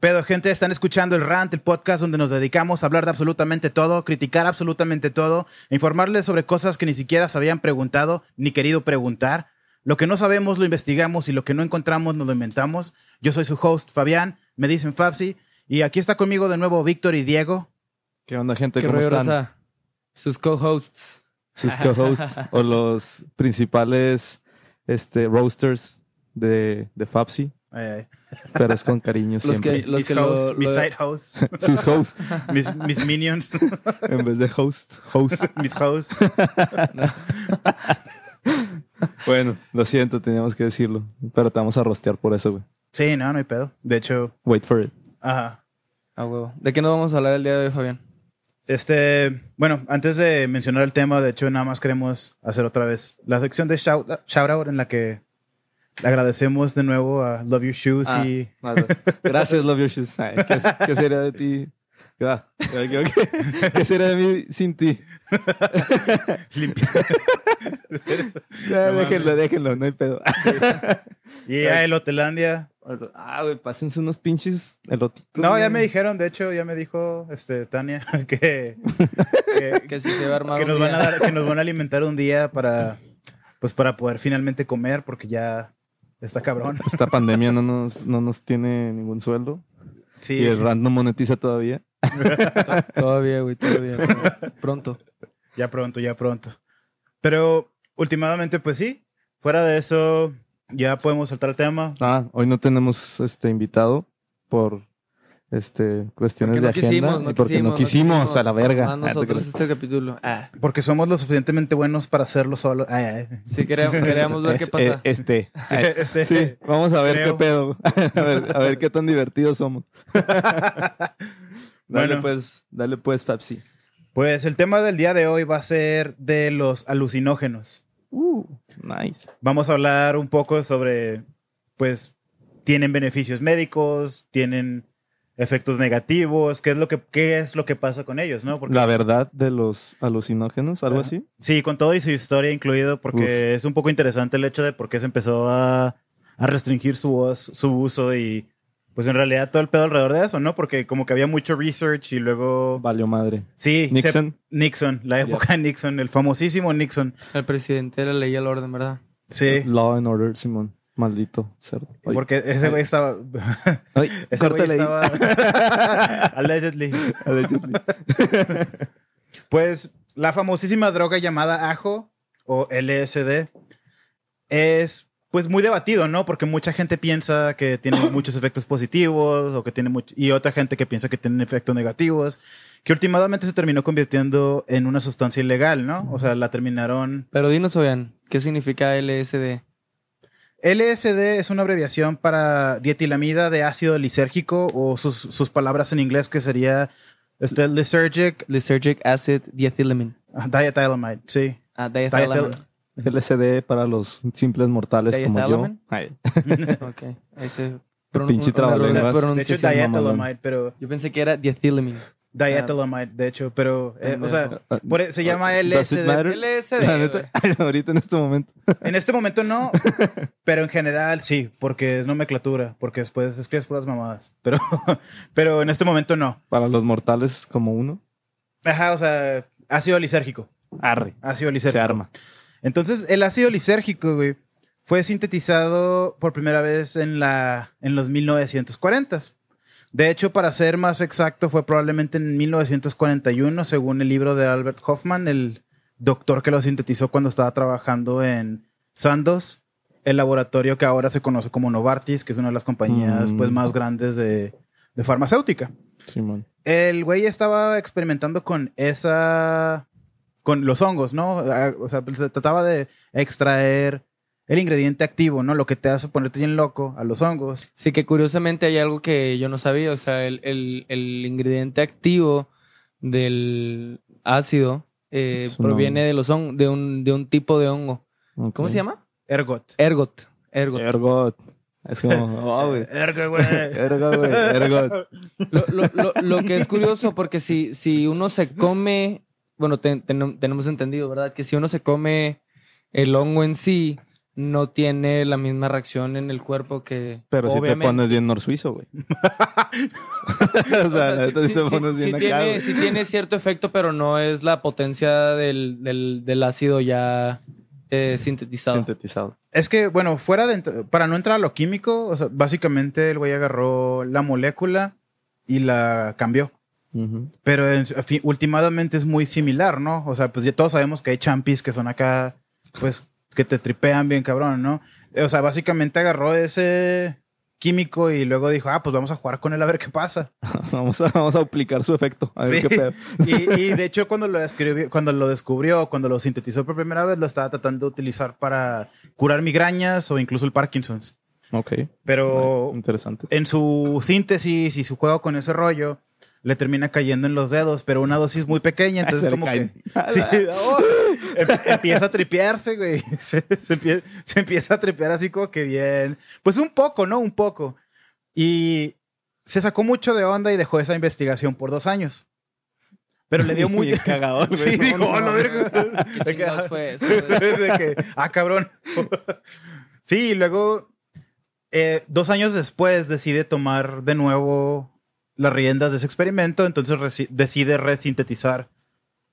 pedo, gente? Están escuchando el Rant, el podcast donde nos dedicamos a hablar de absolutamente todo, criticar absolutamente todo, informarles sobre cosas que ni siquiera se habían preguntado ni querido preguntar. Lo que no sabemos lo investigamos y lo que no encontramos nos lo inventamos. Yo soy su host, Fabián, me dicen Fabsi, y aquí está conmigo de nuevo Víctor y Diego. ¿Qué onda, gente? ¿Qué ¿Cómo están? Sus co-hosts. Sus co-hosts o los principales este, roasters de, de Fapsi, Pero es con cariño Los siempre. que, los mis que lo- hosts, mis lo- side hosts, Sus hosts, mis, mis minions, en vez de host, host. mis hosts. Bueno, lo siento, teníamos que decirlo, pero te vamos a rostear por eso, güey. Sí, no, no hay pedo. De hecho, Wait for it. ajá. Ah, huevo. ¿De qué nos vamos a hablar el día de hoy, Fabián? Este, bueno, antes de mencionar el tema, de hecho, nada más queremos hacer otra vez la sección de shout, shout out en la que le agradecemos de nuevo a Love Your Shoes Ah. y. Gracias, Love Your Shoes. Ay, ¿qué, qué sería de ti? Ah, ¿Qué, qué- qué sería de mí sin ti? limpia. Ya, No déjenlo, déjenlo, no hay pedo. y a Elotelandia. Ah, güey, pásense unos pinches elotitos. No, ya güey. me dijeron, de hecho, ya me dijo este Tania que, que, Que si se va a armar que un nos van a dar, que nos van a alimentar un día para pues para poder finalmente comer, porque ya está cabrón. Esta pandemia no nos, no nos tiene ningún sueldo. Sí. Y el RAND no monetiza todavía. Todavía, güey, todavía. Pronto. Ya pronto, ya pronto. Pero últimamente, pues sí. Fuera de eso, ya podemos saltar el tema. Ah, hoy no tenemos este invitado por este cuestiones Porque no de agenda. quisimos, no y porque no quisimos, quisimos, a la verga. A Ah, nosotros creas. este capítulo. Ah, Porque somos lo suficientemente buenos para hacerlo solo. Ay, ay. sí, queríamos, queríamos ver qué pasa. eh, este. Este, Sí, vamos a ver creo. qué pedo. a, ver, a ver qué tan divertidos somos. dale Bueno. pues, dale pues, Fapsi. Pues el tema del día de hoy va a ser de los alucinógenos. Uh, nice. Vamos a hablar un poco sobre, pues, tienen beneficios médicos, tienen efectos negativos, qué es lo que, qué es lo que pasa con ellos, ¿no? Porque La verdad de los alucinógenos, algo así. Sí, con todo y su historia incluido, porque es un poco interesante el hecho de por qué se empezó a, a restringir su, voz- su uso y pues en realidad todo el pedo alrededor de eso, ¿no? Porque como que había mucho research y luego... Valió madre. Sí, se- Nixon. Nixon, la época de Nixon, el famosísimo Nixon. El presidente de la ley y el orden, ¿verdad? Sí, Law and Order, Simón. Maldito cerdo. Porque ese güey estaba... Ay, ese güey estaba... Allegedly. Allegedly. Pues la famosísima droga llamada ajo o LSD es pues muy debatido, ¿no? Porque mucha gente piensa que tiene muchos efectos positivos o que tiene mucho y otra gente que piensa que tiene efectos negativos, que últimamente se terminó convirtiendo en una sustancia ilegal, ¿no? O sea, la terminaron Pero dinos, Fabián, ¿qué significa LSD? LSD es una abreviación para dietilamida de ácido lisérgico o sus, sus palabras en inglés que sería este, lysergic Lysergic acid diethylamine. ah, diethylamide, sí. Ah, diethylamine. Diethyl- LSD para los simples mortales como yo. Ay, Ok. Ese Pinche trabalenguas. De hecho, diethylamide, pero Yo pensé que era diethylamine. Diethylamide, de hecho, pero, eh, o sea, Ah, por- se llama LSD. LSD. La güey. neta, ahorita en este momento. En este momento no, pero en general sí, porque es nomenclatura, porque después escribes puras mamadas. Pero, pero en este momento no. Para los mortales como uno. Ajá, o sea, ácido lisérgico. Arre. Ácido Se lisérgico. arma. Entonces, el ácido lisérgico, güey, fue sintetizado por primera vez en, la, en los 1940s. De hecho, para ser más exacto, fue probablemente en 1941, según el libro de Albert Hoffman, el doctor que lo sintetizó cuando estaba trabajando en Sandoz, el laboratorio que ahora se conoce como Novartis, que es una de las compañías Mm. pues, más grandes de, de farmacéutica. Simón. El güey estaba experimentando con esa. con los hongos, ¿no? Ah, O sea, se trataba de extraer el ingrediente activo, ¿no? Lo que te hace ponerte bien loco a los hongos. Sí, que curiosamente hay algo que yo no sabía. O sea, el, el- el ingrediente activo del ácido eh, proviene de los de un, de un tipo de hongo. ¿Cómo se llama? Ergot. Ergot. Ergot. Ergot. Es como, oh, güey. Ergot, güey. Ergot, güey. Ergot. Lo, lo- lo- lo que es curioso, porque si, si uno se come, bueno, ten- ten- tenemos entendido, ¿verdad? Que si uno se come el hongo en sí, no tiene la misma reacción en el cuerpo que. Pero si te obviamente. pones bien norsuizo, güey. o sea, O si te pones bien acá, tiene, güey. sí tiene cierto efecto, pero no es la potencia del, del, del ácido ya eh, sintetizado. Sintetizado. Es que, bueno, fuera de. Para no entrar a lo químico, o sea, básicamente el güey agarró la molécula y la cambió. Pero en, últimamente es muy similar, ¿no? O sea, pues ya todos sabemos que hay champis que son acá, pues, que te tripean bien cabrón, ¿no? O sea, básicamente agarró ese químico y luego dijo, ah, pues vamos a jugar con él a ver qué pasa. Vamos, a, vamos a aplicar su efecto. A ver Sí. qué pedo. Y, y de hecho, cuando lo, escribió, cuando lo descubrió, cuando lo sintetizó por primera vez, lo estaba tratando de utilizar para curar migrañas o incluso el Parkinson's. Ok. Pero Interesante. en su síntesis y su juego con ese rollo, le termina cayendo en los dedos, pero una dosis muy pequeña, entonces como caen. que sí, oh, empieza a tripearse, güey. Se, se empie- se empieza a tripear así como que bien. Pues un poco, ¿no? Un poco. Y se sacó mucho de onda y dejó esa investigación por dos años. Pero le dio muy güey. Sí, dijo, no, "Oh, la no. verga". ¿Qué chingados fue eso, güey? De que, ah, cabrón. Sí, y luego, eh, dos años después, decide tomar de nuevo las riendas de ese experimento. Entonces decide resintetizar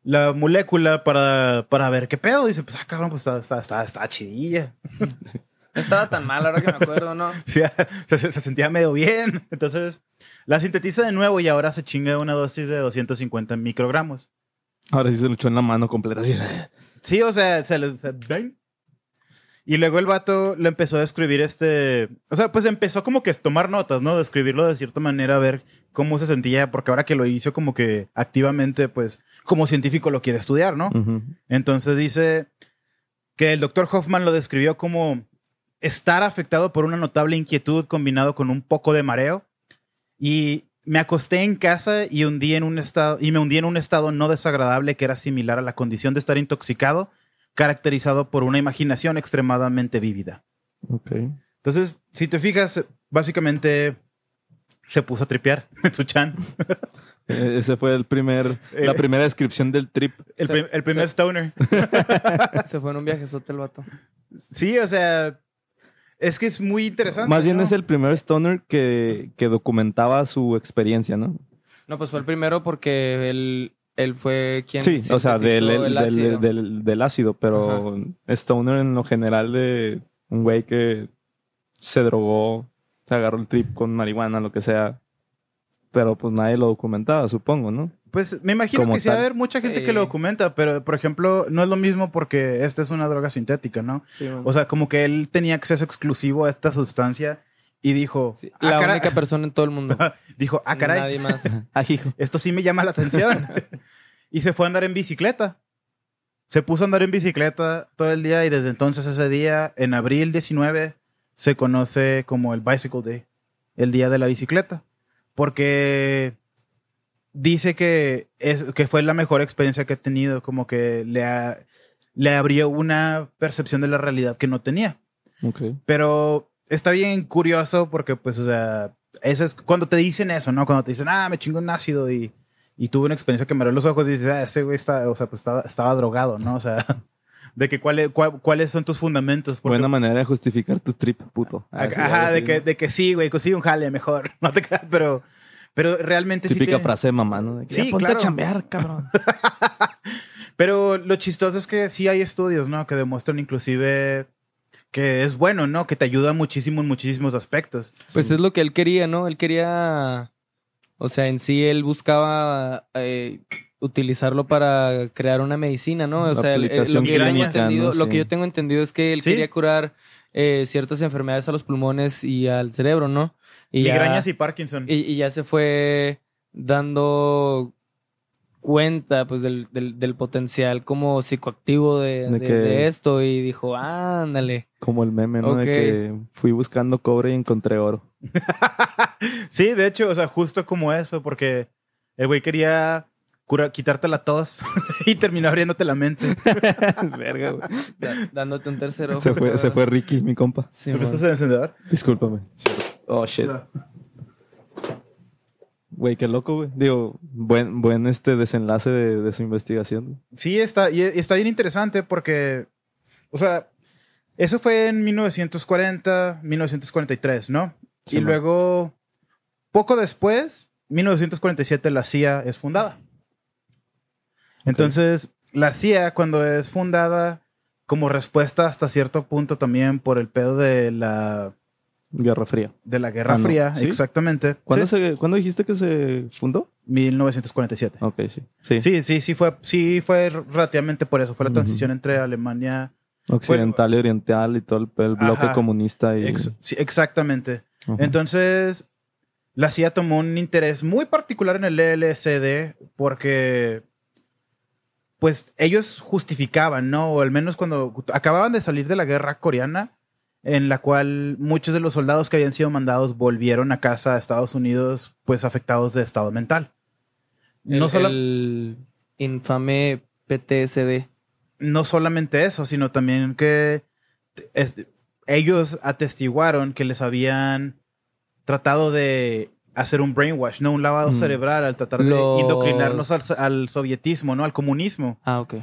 la molécula para, para ver qué pedo. Dice, pues, ah, cabrón, pues está, está, está, está chidilla. No estaba tan mal ahora que me acuerdo, ¿no? Sí, se, se- se sentía medio bien. Entonces la sintetiza de nuevo y ahora se chinga una dosis de 250 microgramos. Ahora sí se lo echó en la mano completa. Así. Sí, o sea, se le. Y luego el vato lo empezó a escribir este. O sea, pues empezó como que a tomar notas, ¿no? De escribirlo de cierta manera, a ver cómo se sentía, porque ahora que lo hizo como que activamente, pues, como científico lo quiere estudiar, ¿no? Entonces dice que el doctor Hoffman lo describió como estar afectado por una notable inquietud combinado con un poco de mareo. Y me acosté en casa y, hundí en un estado, y me hundí en un estado no desagradable que era similar a la condición de estar intoxicado, caracterizado por una imaginación extremadamente vívida. Ok. Entonces, si te fijas, básicamente se puso a tripear en su chan. Eh, Ese fue el primer, la Eh. primera descripción del trip. El, Se- prim- el primer se- stoner. Se fue en un viajezote el vato. Sí, o sea, es que es muy interesante. Más bien ¿no? es el primer stoner que, que documentaba su experiencia, ¿no? No, pues fue el primero porque él, él fue quien. Sí, o sea, del, el ácido. del- del ácido, pero stoner en lo general de un güey que se drogó, se agarró el trip con marihuana, lo que sea. Pero pues nadie lo documentaba, supongo, ¿no? Pues me imagino Como que sí va a haber mucha gente Sí. que lo documenta, pero por ejemplo, no es lo mismo porque esta es una droga sintética, ¿no? Sí. O sea, como que él tenía acceso exclusivo a esta sustancia y dijo, Sí, "Ah, la caray". única persona en todo el mundo. dijo, ah, caray, Nadie más. Ajijo. esto sí me llama la atención. y se fue a andar en bicicleta. Se puso a andar en bicicleta todo el día y desde entonces ese día, en abril 19, se conoce como el Bicycle Day, el día de la bicicleta. Porque dice que, es, que fue la mejor experiencia que ha tenido, como que le, ha- le abrió una percepción de la realidad que no tenía. Pero está bien curioso porque, pues, o sea, eso es cuando te dicen eso, ¿no? Cuando te dicen, ah, me chingo un ácido y, y tuve una experiencia que me abrió los ojos y dices, ah, ese güey está, o sea, pues estaba, estaba drogado, ¿no? O sea, de que cuáles cuál- cuáles son tus fundamentos. Porque, Buena manera de justificar tu trip, puto. Ajá, ajá, de que, de que sí, güey, consigue un jale mejor. No te creas, pero, pero realmente sí. Típica frase de mamá, ¿no? De que, Sí, "Ya ponte claro. a chambear, cabrón. Pero lo chistoso es que sí hay estudios, ¿no? Que demuestran inclusive que es bueno, ¿no? Que te ayuda muchísimo en muchísimos aspectos. Pues es lo que él quería, ¿no? Él quería. O sea, en sí él buscaba eh, utilizarlo para crear una medicina, ¿no? O La sea, él- lo, que yo tengo clínica, entendido, ¿no? lo Sí. que yo tengo entendido es que él Sí. quería curar eh, ciertas enfermedades a los pulmones y al cerebro, ¿no? Y ya- Migrañas y Parkinson. y, y ya se fue dando cuenta pues del, del, del potencial como psicoactivo de, De de- que- de esto y dijo, ándale. Como el meme, ¿no? De que fui buscando cobre y encontré oro. Sí, de hecho, o sea, justo como eso, porque el güey quería cura- quitarte la tos y terminó abriéndote la mente. Verga, güey. da- dándote un tercero. Se fue, se fue Ricky, mi compa. Sí, ¿Me prestas el encendedor? Discúlpame. Oh, shit. Güey, qué loco, güey. Digo, buen, buen este desenlace de, de su investigación. Sí, está, y y está bien interesante porque, o sea, Eso fue en 1940, 1943, ¿no? Sí, y man. luego, poco después, 1947, la CIA es fundada. Entonces, la CIA, cuando es fundada, como respuesta hasta cierto punto también por el pedo de la, Guerra Fría. de la Guerra Ah, no. Fría, ¿Sí? exactamente. ¿Cuándo, Sí, se, ¿Cuándo dijiste que se fundó? 1947. Ok, sí. Sí. Sí, sí, sí fue, sí fue relativamente por eso. Fue la transición entre Alemania. Occidental y oriental y todo el, el bloque Ajá. comunista. Y, ex- sí, exactamente. Entonces, la CIA tomó un interés muy particular en el LSD porque, pues, ellos justificaban, ¿no? O al menos cuando acababan de salir de la guerra coreana, en la cual muchos de los soldados que habían sido mandados volvieron a casa a Estados Unidos, pues, afectados de estado mental. El, No, solo, el infame PTSD. no solamente eso, sino también que es- ellos atestiguaron que les habían tratado de hacer un brainwash, ¿no? Un lavado Mm. cerebral al tratar de indoctrinarnos al, al sovietismo, ¿no? Al comunismo. Ah, ok.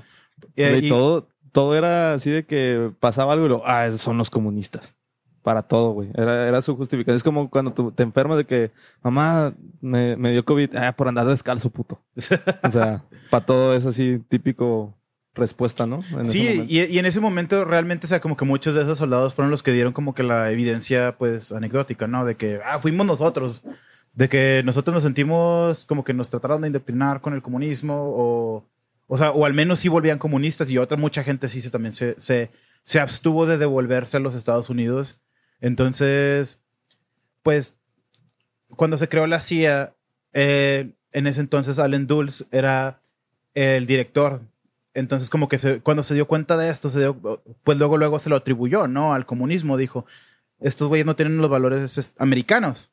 Eh, y- todo, todo era así de que pasaba algo y lo, ah, esos son los comunistas. Para todo, güey. Era, era su justificación. Es como cuando tú te enfermas de que, mamá, me, me dio COVID, ah, por andar descalzo, puto. O sea, para todo es así típico respuesta, ¿no? En Sí, y, y en ese momento realmente, o sea, como que muchos de esos soldados fueron los que dieron como que la evidencia, pues, anecdótica, ¿no? De que, ah, fuimos nosotros. De que nosotros nos sentimos como que nos trataron de indoctrinar con el comunismo o, o sea, o al menos sí volvían comunistas y otra mucha gente sí se, también se, se, se abstuvo de devolverse a los Estados Unidos. Entonces, pues, cuando se creó la CIA, eh, en ese entonces Allen Dulles era el director. Entonces, como que se- cuando se dio cuenta de esto, se dio, pues luego, luego se lo atribuyó, ¿no? Al comunismo. Dijo, estos güeyes no tienen los valores es- americanos.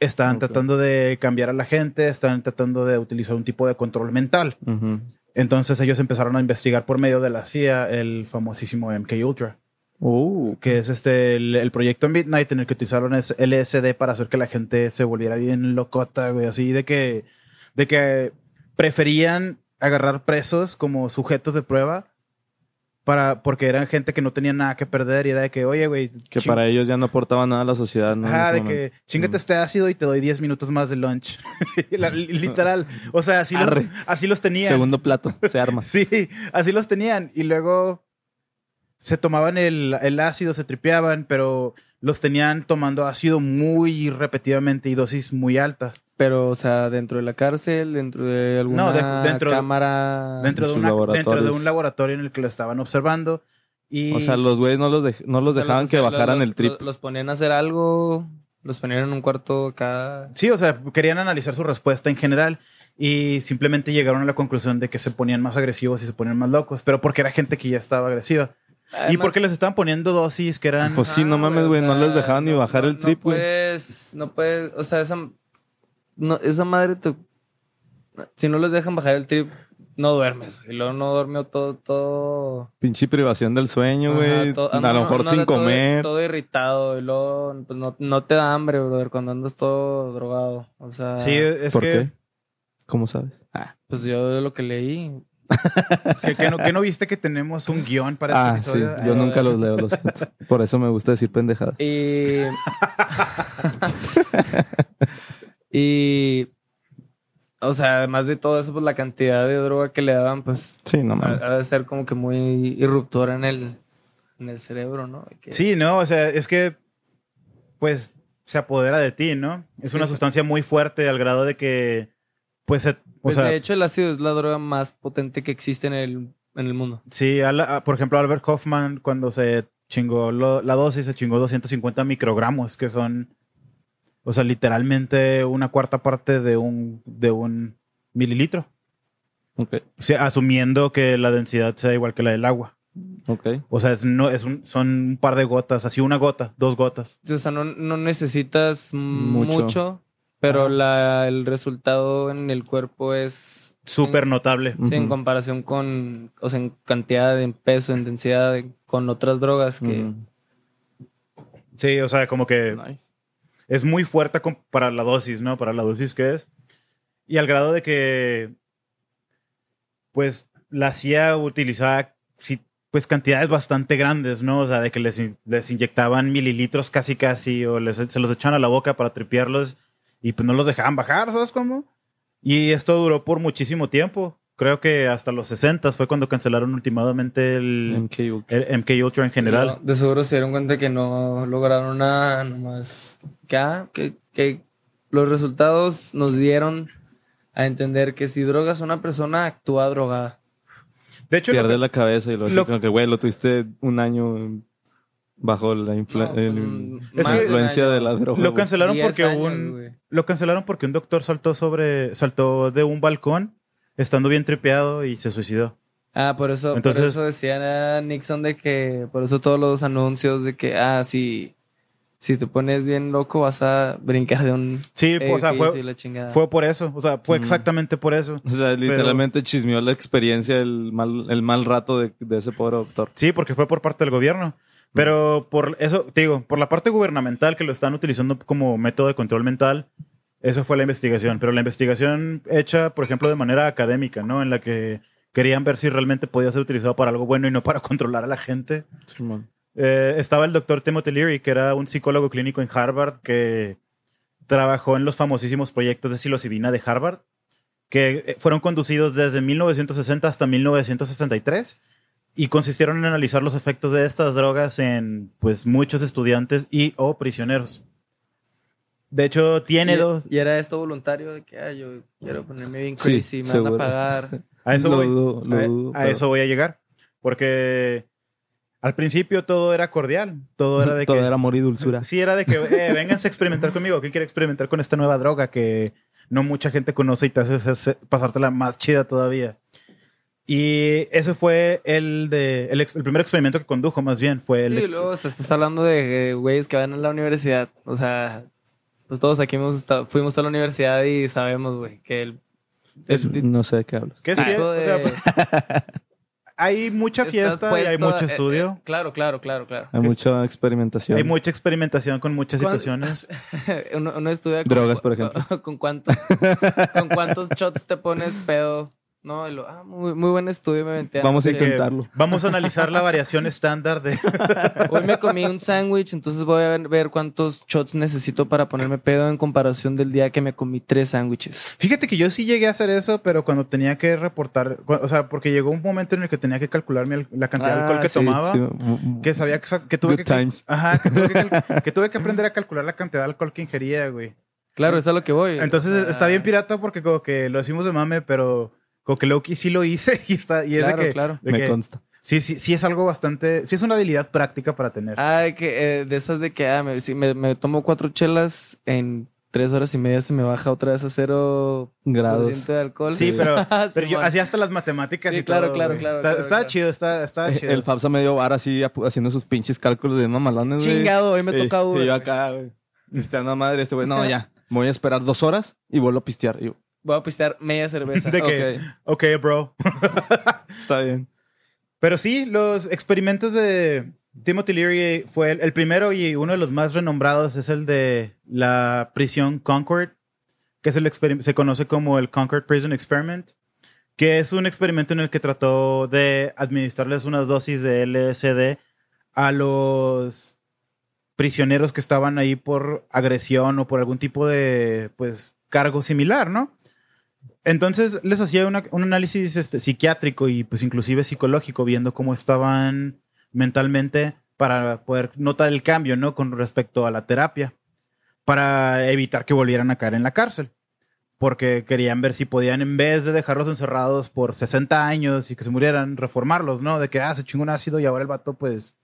Están tratando de cambiar a la gente, están tratando de utilizar un tipo de control mental. Ujú. Entonces ellos empezaron a investigar por medio de la CIA el famosísimo MK Ultra, Uh, que es este el, el proyecto Midnight en el que utilizaron es LSD para hacer que la gente se volviera bien locota, güey, así de que de que preferían agarrar presos como sujetos de prueba para porque eran gente que no tenía nada que perder y era de que, oye, güey, que para ellos ya no aportaba nada a la sociedad, ¿no? Ese de momento. que chingate Mm. este ácido y te doy 10 minutos más de lunch. La- literal. O sea, así los, así los tenían. Segundo plato, se arma. Sí, así los tenían. Y luego se tomaban el, el ácido, se tripeaban, pero los tenían tomando ácido muy repetidamente y dosis muy alta. Pero, o sea, dentro de la cárcel, dentro de alguna No, de- dentro de- cámara. Dentro de, una- dentro de un laboratorio en el que lo estaban observando. Y O sea, los güeyes no los, dej- no los O sea, dejaban los- que bajaran los- el trip. Los, los ponían a hacer algo, los ponían en un cuarto acá. Sí, o sea, querían analizar su respuesta en general y simplemente llegaron a la conclusión de que se ponían más agresivos y se ponían más locos, pero porque era gente que ya estaba agresiva. y Además- porque les estaban poniendo dosis que eran... Pues sí, no mames, o güey, no sea, les dejaban ni no- bajar no- el trip, No güey. puedes, no puedes, o sea, esa, no, esa madre te, si no les dejan bajar el trip, no duermes. Y luego no duerme todo, todo. Pinche privación del sueño, güey. ah, a no, lo no, mejor no, sin comer. Todo, irritado. Y luego pues, no, no te da hambre, brother, cuando andas todo drogado. O sea, Sí, es ¿Por que, qué? ¿Cómo sabes? Ah, pues yo de lo que leí. que, que no, que no viste que tenemos un guion para Ah, este sí. episodio. Yo Eh, nunca los leo, lo siento. Por eso me gusta decir pendejadas. Y. y. O sea, además de todo eso, pues la cantidad de droga que le daban, pues. Sí, no Ha, de ser como que muy irruptora en el, en el cerebro, ¿no? Que- Sí, no, o sea, es que pues se apodera de ti, ¿no? Es una sí. sustancia muy fuerte al grado de que pues se- o Pues sea, de hecho, el ácido es la droga más potente que existe en el, en el mundo. sí, a la- a- por ejemplo, Albert Hoffman cuando se chingó lo- la dosis se chingó 250 microgramos, que son o sea, literalmente una cuarta parte de un de un mililitro. Ok, O sea, asumiendo que la densidad sea igual que la del agua. ok. O sea, es, no, es un, son un par de gotas, así una gota, dos gotas. O sea, no, no necesitas Mucho. mucho, pero la, el resultado en el cuerpo es Súper notable. Sí, en comparación con, o sea, en cantidad, en peso, en densidad, de- con otras drogas que... Sí, o sea, como que Nice. Es muy fuerte para la dosis, ¿no? Para la dosis que es. Y al grado de que, pues, la CIA utilizaba, pues cantidades bastante grandes, ¿no? O sea, de que les, les inyectaban mililitros casi casi o les, se los echaban a la boca para tripearlos y pues no los dejaban bajar, ¿sabes cómo? Y esto duró por muchísimo tiempo. Creo que hasta los 60 fue cuando cancelaron últimamente el, MK Ultra. el MK Ultra en general. No, de seguro se dieron cuenta que no lograron nada, nomás que, que, que los resultados nos dieron a entender que si drogas a una persona, actúa drogada. De hecho, Pierde que- la cabeza y lo hace lo- como que, güey, lo tuviste un año bajo la, influ- No, el- mm, Es que- influencia de la droga. lo cancelaron 10 porque años, un lo cancelaron porque un doctor saltó sobre saltó de un balcón estando bien tripeado y se suicidó. Ah, por eso, Entonces- por eso decían a Nixon de que, por eso todos los anuncios de que, ah, si, si te pones bien loco vas a brincar de un Sí, o sea, fue fue por eso, o sea, fue Mm. exactamente por eso. O sea, literalmente chismeó la experiencia, el mal, el mal rato de, de ese pobre doctor. Sí, porque fue por parte del gobierno. Pero por eso, te digo, por la parte gubernamental que lo están utilizando como método de control mental, eso fue la investigación. Pero la investigación hecha, por ejemplo, de manera académica, ¿no? En la que querían ver si realmente podía ser utilizado para algo bueno y no para controlar a la gente. Eh, estaba el doctor Timothy Leary, que era un psicólogo clínico en Harvard que trabajó en los famosísimos proyectos de psilocibina de Harvard, que eh, fueron conducidos desde 1960 hasta 1963 y consistieron en analizar los efectos de estas drogas en pues muchos estudiantes y o prisioneros. De hecho, tiene y, dos. y era esto voluntario de que, ah, yo quiero ponerme bien Sí, crazy, me van a seguro. pagar. A eso Lo voy. dudo, lo a, dudo, a pero- eso voy a llegar. Porque al principio todo era cordial. Todo era de Todo que. era amor y dulzura. Sí, era de que, eh, vénganse a experimentar conmigo. ¿Qué quiere experimentar con esta nueva droga que no mucha gente conoce y te hace hace- pasártela más chida todavía? Y ese fue el de el, ex- el primer experimento que condujo, más bien. Fue el Sí, luego o sea, estás hablando de eh, güeyes que van a la universidad. O sea, pues todos aquí hemos estado, fuimos a la universidad y sabemos, güey, que el... Es- el- No sé de qué hablas. que es o de- sea, pues, hay mucha fiesta y hay mucho eh, estudio. eh, claro, claro, claro, claro. Hay mucha experimentación. Hay mucha experimentación con muchas ¿Cuán- situaciones. uno, uno estudia con- Drogas, por ejemplo. Con, con cuántos, con cuántos shots te pones pedo. No, lo, ah, muy, muy buen estudio me aventé Vamos a intentarlo. Vamos a analizar la variación estándar de. Hoy me comí un sándwich, entonces voy a ver, ver cuántos shots necesito para ponerme pedo en comparación del día que me comí tres sándwiches. Fíjate que yo sí llegué a hacer eso, pero cuando tenía que reportar, o sea, porque llegó un momento en el que tenía que calcular la cantidad de alcohol Ah, que sí, tomaba, sí. que sabía que, tuve Good que times. Ajá, que tuve que, que tuve que aprender a calcular la cantidad de alcohol que ingería, güey. Claro, es a lo que voy. Entonces O sea, está bien pirata porque como que lo decimos de mame, pero como que Loki sí lo hice y está y es Claro, de que, claro. de Me que- consta. sí, sí, sí es algo bastante, sí es una habilidad práctica para tener. Ay, que eh, de esas de que ah, me, si me, me tomo cuatro chelas en tres horas y media se me baja otra vez a cero Grados. de alcohol. Sí, pero, pero yo hacía hasta las matemáticas Sí, y claro, todo, claro, claro, Está, claro, está claro. chido, está, está chido. El Fabsa medio bar así haciendo sus pinches cálculos de mamalones. Chingado, hoy me Y- toca Uber. Y yo acá, güey. Pisteando a madre, este güey. No, ya. Me voy a esperar dos horas y vuelvo a pistear. Y yo, Voy a pistear media cerveza. De que- ok, Ok, bro. está bien. Pero sí, los experimentos de Timothy Leary fue el, el primero y uno de los más renombrados es el de la prisión Concord, que es el se conoce como el Concord Prison Experiment, que es un experimento en el que trató de administrarles unas dosis de LSD a los prisioneros que estaban ahí por agresión o por algún tipo de pues cargo similar, ¿no? Entonces les hacía un análisis este, psiquiátrico y pues inclusive psicológico, viendo cómo estaban mentalmente para poder notar el cambio, ¿no? Con respecto a la terapia, para evitar que volvieran a caer en la cárcel. Porque querían ver si podían, en vez de dejarlos encerrados por 60 años y que se murieran, reformarlos, ¿no? De que, ah, se chingó un ácido y ahora el vato, pues,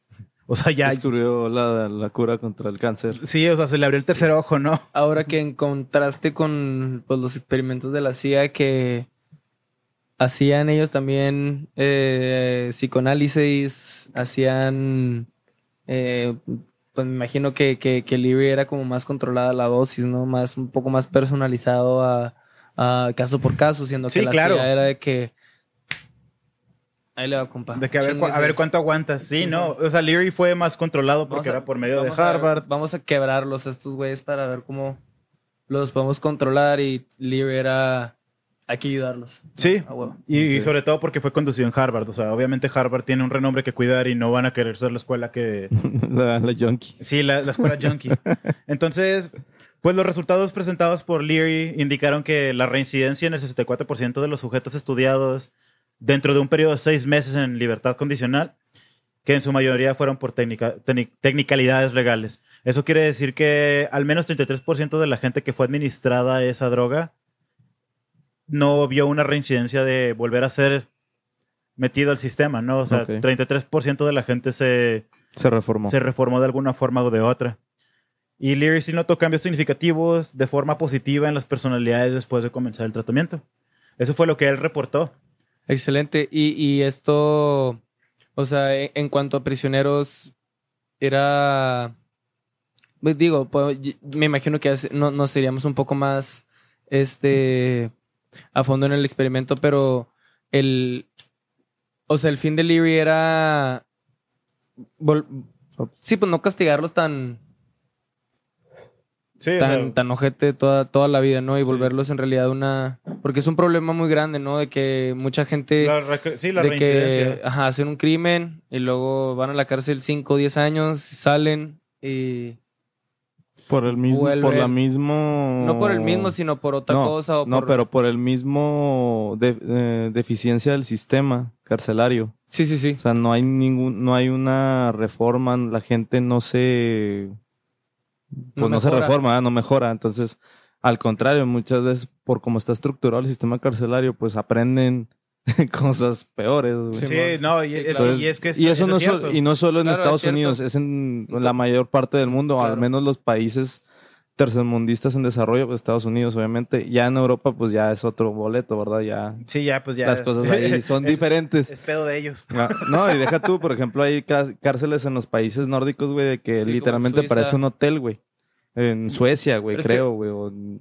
o sea, ya... Descubrió la, la cura contra el cáncer. Sí, o sea, se le abrió el tercer ojo, ¿no? Ahora que en contraste con pues, los experimentos de la CIA que hacían ellos también eh, psicoanálisis, hacían, eh, pues me imagino que, que, que Leary era como más controlada la dosis, ¿no? Más, un poco más personalizado a, a caso por caso, siendo Sí, que la claro. CIA era de que... Ahí le va, compa. De que a ver, cu- a Chéngase. ver cuánto aguantas. Sí, Sí, no. O sea, Leary fue más controlado porque a- era por medio de a Harvard. vamos a quebrarlos a estos güeyes para ver cómo los podemos controlar. Y Leary era hay que ayudarlos. Sí, A huevo. y sobre todo porque fue conducido en Harvard. O sea, obviamente Harvard tiene un renombre que cuidar y no van a querer ser la escuela que... la, la junkie. Sí, la, la escuela junkie. Entonces, pues los resultados presentados por Leary indicaron que la reincidencia en el 64% de los sujetos estudiados dentro de un periodo de seis meses en libertad condicional, que en su mayoría fueron por técnica- tecnicalidades legales. Eso quiere decir que al menos 33% de la gente que fue administrada esa droga no vio una reincidencia de volver a ser metido al sistema, ¿no? O sea, Ok. 33% de la gente se, Se reformó. se reformó de alguna forma o de otra. Y Leary sí notó cambios significativos de forma positiva en las personalidades después de comenzar el tratamiento. Eso fue lo que él reportó. Excelente. Y, y esto, o sea, e- en cuanto a prisioneros, era, pues, digo, pues, me imagino que no, nos seríamos un poco más, este, a fondo en el experimento, pero el, o sea, el fin de Leary era, sí, pues no castigarlos tan, Sí, tan, tan ojete toda, toda la vida, ¿no? Y Sí. volverlos en realidad una... Porque es un problema muy grande, ¿no? De que mucha gente... la, rec- sí, la de reincidencia. que ajá, hacen un crimen y luego van a la cárcel 5 o 10 años y salen y... Por el mismo, por la mismo. No por el mismo, sino por otra No, cosa o No, por... pero por el mismo de- eh, deficiencia del sistema carcelario. Sí, sí, sí. O sea, no hay ningún, no hay una reforma, la gente no se, pues no, se reforma, no mejora. Entonces, al contrario, muchas veces por cómo está estructurado el sistema carcelario, pues aprenden cosas peores. Sí, no, y, Sí, es, claro. Entonces, y es que es- y eso, no es cierto. y no solo en Claro, Estados. Unidos, es en la mayor parte del mundo, Claro. al menos los países tercermundistas en desarrollo, pues Estados Unidos, obviamente. Ya en Europa, pues ya es otro boleto, ¿verdad? Ya Sí, ya, pues ya. las cosas ahí son Es- diferentes. Es pedo de ellos. Ah, No, y deja tú, por ejemplo, hay cá- cárceles en los países nórdicos, güey, de que Sí, literalmente parece un hotel, güey. En Suecia, güey, creo, güey, o en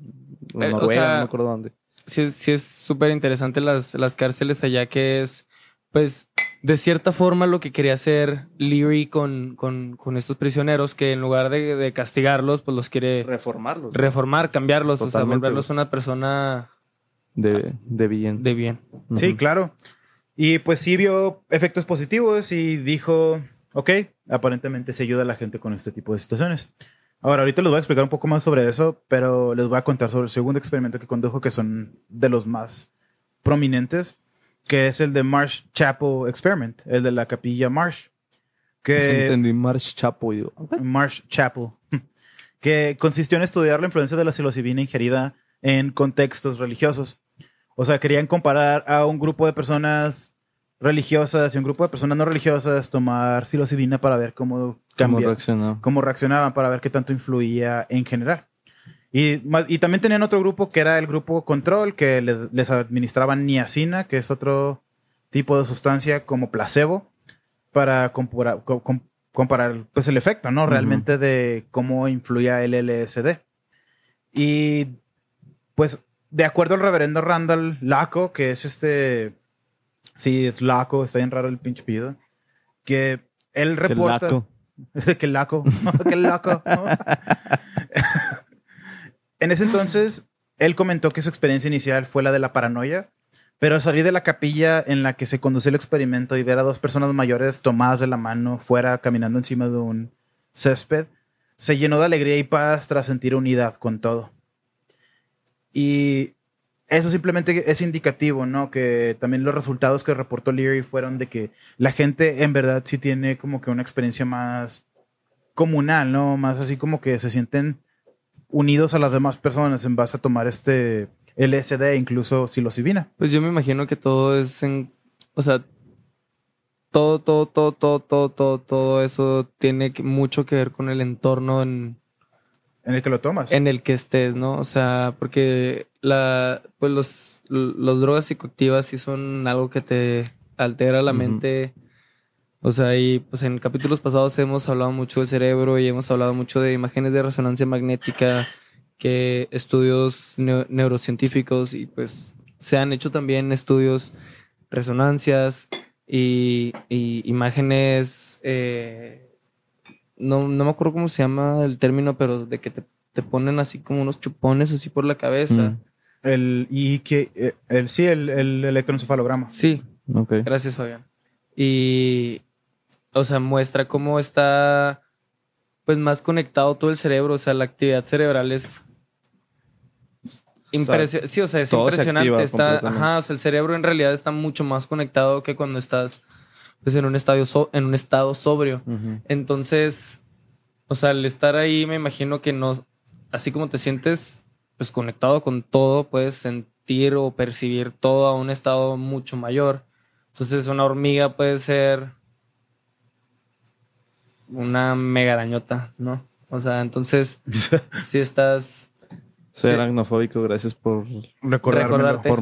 Eh, o Noruega, sea, no me acuerdo dónde. Sí, es- sí es súper interesante las, las cárceles allá que es, pues, de cierta forma lo que quería hacer Leary con, con, con estos prisioneros, que en lugar de, de castigarlos, pues los quiere Reformarlos. reformar, cambiarlos, o sea, Totalmente, volverlos una persona de, de bien. de bien. Sí, claro. Y pues sí vio efectos positivos y dijo, ok, aparentemente se ayuda a la gente con este tipo de situaciones. Ahora, ahorita les voy a explicar un poco más sobre eso, pero les voy a contar sobre el segundo experimento que condujo, que son de los más prominentes, que es el de Marsh Chapel Experiment, el de la capilla Marsh. Que Entendí Marsh digo, Marsh Chapel, que consistió en estudiar la influencia de la psilocibina ingerida en contextos religiosos. O sea, querían comparar a un grupo de personas religiosas y un grupo de personas no religiosas, tomar psilocibina para ver cómo ¿Cómo reaccionó? cómo reaccionaban, para ver qué tanto influía en general. Y, y también tenían otro grupo que era el grupo control, que le- les administraban niacina, que es otro tipo de sustancia como placebo, para compara- co- com- comparar pues, el efecto, ¿no? Realmente de cómo influía el LSD. Y pues, de acuerdo al reverendo Randall Laco, que es este. Sí, es Laco, está bien raro el pinche pido. Que él reporta. laco. Qué laco. Qué loco. En ese entonces, él comentó que su experiencia inicial fue la de la paranoia, pero al salir de la capilla en la que se conducía el experimento y ver a dos personas mayores tomadas de la mano fuera caminando encima de un césped, se llenó de alegría y paz tras sentir unidad con todo. Y eso simplemente es indicativo, ¿no? Que también los resultados que reportó Leary fueron de que la gente en verdad sí tiene como que una experiencia más comunal, ¿no? Más así como que se sienten unidos a las demás personas en base a tomar este LSD, incluso psilocibina. Pues yo me imagino que todo es en, o sea, todo, todo, todo, todo, todo, todo, todo eso tiene que- mucho que ver con el entorno en, En el que lo tomas. en el que estés, ¿no? O sea, porque la, pues los, los drogas psicoactivas sí son algo que te altera la mente. O sea, y pues en capítulos pasados hemos hablado mucho del cerebro y hemos hablado mucho de imágenes de resonancia magnética, que estudios neo- neurocientíficos y pues se han hecho también estudios, resonancias y, y imágenes, eh, no, no me acuerdo cómo se llama el término, pero de que te, te ponen así como unos chupones así por la cabeza. Mm. El, y que, eh, el, sí, el, el electroencefalograma. Sí, Ok. gracias Fabián. Y, o sea, muestra cómo está, pues, más conectado todo el cerebro. O sea, la actividad cerebral es... impresio- sí, o sea, es se impresionante. Está, ajá, o sea, el cerebro en realidad está mucho más conectado que cuando estás, pues, en un estado, so- en un estado sobrio. Entonces, o sea, al estar ahí, me imagino que no, así como te sientes pues conectado con todo, puedes sentir o percibir todo a un estado mucho mayor. Entonces, una hormiga puede ser una mega arañota, ¿no? O sea, entonces, si estás, Soy Sí. aracnofóbico, gracias por. Recordarte. por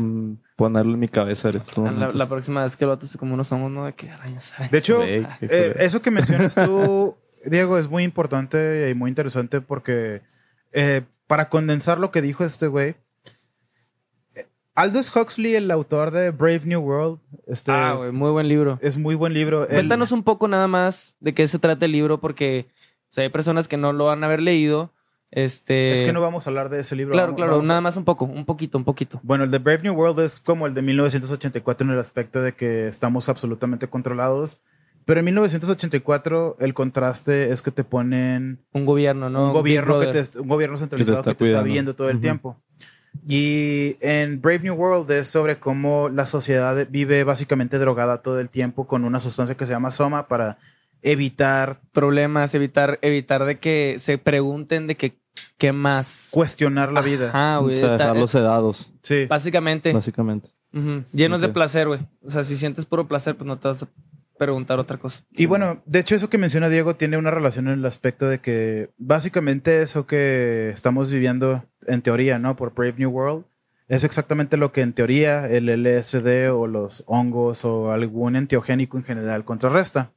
ponerlo en mi cabeza. la, la próxima vez que el vato se como unos hongos, ¿no? De que arañas, arañas. De hecho, qué eh, eso que mencionas tú, Diego, es muy importante y muy interesante porque eh, para condensar lo que dijo este güey, Aldous Huxley, el autor de Brave New World, este, Ah, güey, muy buen libro. es muy buen libro. Cuéntanos un poco nada más de qué se trata el libro, porque o sea, hay personas que no lo van a haber leído. Este, es que no vamos a hablar de ese libro. Claro, vamos- claro, vamos a- nada más un poco, un poquito, un poquito. Bueno, el de Brave New World es como el de 1984 en el aspecto de que estamos absolutamente controlados. Pero en 1984 el contraste es que te ponen Un gobierno, ¿no? un gobierno que te, un gobierno centralizado está que te está viendo todo el Ujú. tiempo. Y en Brave New World es sobre cómo la sociedad vive básicamente drogada todo el tiempo con una sustancia que se llama soma para evitar Problemas, evitar, evitar de que se pregunten de que qué más. cuestionar la vida. Ah, güey. o sea, dejarlos sedados, Sí. básicamente. básicamente. Llenos de placer, güey. O sea, si sientes puro placer, pues no te vas a preguntar otra cosa. Y bueno, de hecho eso que menciona Diego tiene una relación en el aspecto de que básicamente eso que estamos viviendo en teoría, ¿no? Por Brave New World, es exactamente lo que en teoría el LSD o los hongos o algún enteogénico en general contrarresta.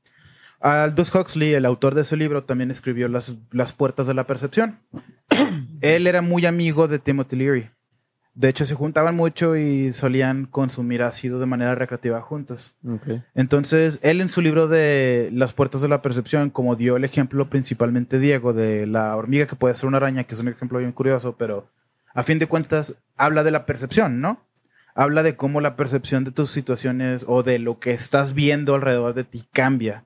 Aldous Huxley, el autor de ese libro, también escribió Las, las Puertas de la Percepción. Él era muy amigo de Timothy Leary. De hecho, se juntaban mucho y solían consumir ácido de manera recreativa juntos. Ok. Entonces, él en su libro de Las puertas de la percepción, como dio el ejemplo principalmente Diego de la hormiga que puede ser una araña, que es un ejemplo bien curioso, pero a fin de cuentas habla de la percepción, ¿no? Habla de cómo la percepción de tus situaciones o de lo que estás viendo alrededor de ti cambia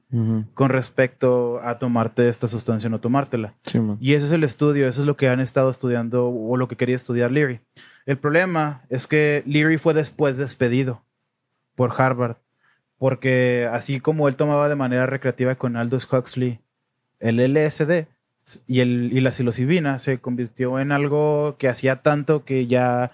con respecto a tomarte esta sustancia o no tomártela. Sí. Y ese es el estudio, eso es lo que han estado estudiando o lo que quería estudiar Leary. El problema es que Leary fue después despedido por Harvard, porque así como él tomaba de manera recreativa con Aldous Huxley el LSD y, el, y la psilocibina, se convirtió en algo que hacía tanto que ya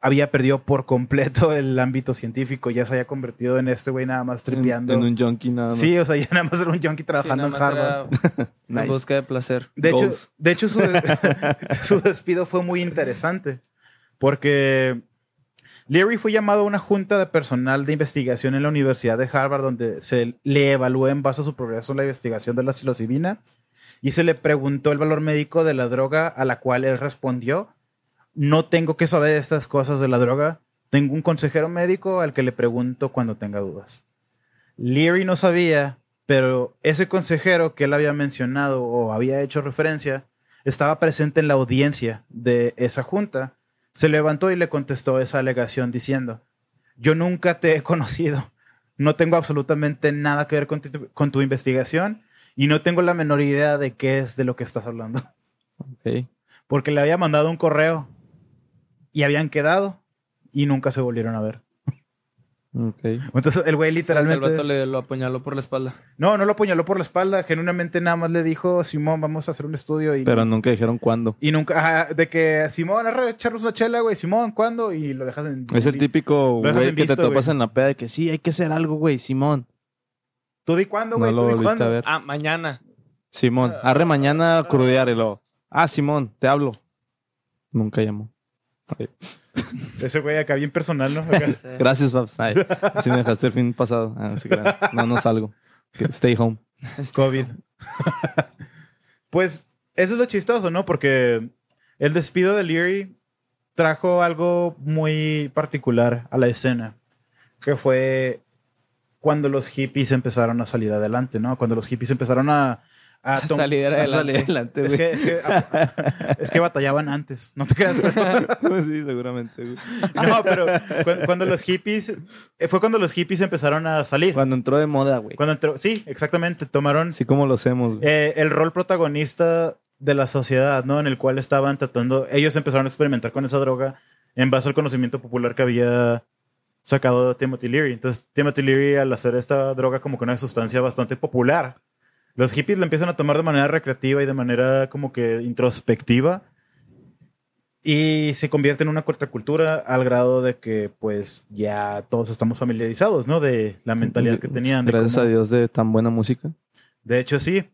había perdido por completo el ámbito científico, ya se había convertido en este güey nada más tripeando. en un junkie nada más. Sí, o sea, ya nada más era un junkie Sí, trabajando en Harvard. era En Nice. busca de placer. De hecho, Goals. de hecho su, su despido fue muy interesante porque Leary fue llamado a una junta de personal de investigación en la Universidad de Harvard donde se le evaluó en base a su progreso en la investigación de la psilocibina y se le preguntó el valor médico de la droga a la cual él respondió, no tengo que saber estas cosas de la droga, tengo un consejero médico al que le pregunto cuando tenga dudas. Leary no sabía, pero ese consejero que él había mencionado o había hecho referencia estaba presente en la audiencia de esa junta. Se levantó y le contestó esa alegación diciendo, yo nunca te he conocido, no tengo absolutamente nada que ver con tu, con tu investigación y no tengo la menor idea de qué es de lo que estás hablando, porque le había mandado un correo y habían quedado y nunca se volvieron a ver. Ok. Entonces el güey El literalmente... vato le lo apuñaló por la espalda. No, no lo apuñaló por la espalda. Genuinamente nada más le dijo, Simón, vamos a hacer un estudio. Y, Pero nunca dijeron cuándo. y nunca, ajá, de que, Simón, arre, echarnos una chela, güey. Simón, ¿cuándo? Y lo dejas en... Es el típico güey que visto, te topas güey. en la peda de que sí, hay que hacer algo, güey. Simón. ¿Tú di cuándo, No güey? lo ¿Tú di volviste a cuándo? ver. Ah, mañana. Simón. Arre mañana a crudear y luego. Ah, Simón, te hablo. Nunca llamó. Ese güey acá bien personal, ¿no? Acá. Sí. Gracias, Babs. Ay, así me dejaste el fin pasado. Ah, sí, claro. No, no salgo. Stay home. COVID. pues eso es lo chistoso, ¿no? Porque el despido de Leary trajo algo muy particular a la escena, que fue cuando los hippies empezaron a salir adelante, ¿no? Cuando los hippies empezaron a... A, A salir A adelante. salir adelante, Es que, es, que, es que batallaban antes, no te pero- sí, seguramente, güey. No, pero cu- cuando, los hippies... eh, Fue cuando los hippies empezaron a salir. Cuando entró de moda, güey. Cuando entró... Sí, exactamente. Tomaron Así como lo hacemos, güey. eh, el rol protagonista de la sociedad, ¿no? En el cual estaban tratando... Ellos empezaron a experimentar con esa droga en base al conocimiento popular que había sacado Timothy Leary. Entonces, Timothy Leary, al hacer esta droga como que una sustancia bastante popular, los hippies la empiezan a tomar de manera recreativa y de manera como que introspectiva. Y se convierte en una contracultura al grado de que, pues, ya todos estamos familiarizados, ¿no? De la mentalidad que tenían. de Gracias cómo- a Dios de tan buena música. de hecho, sí.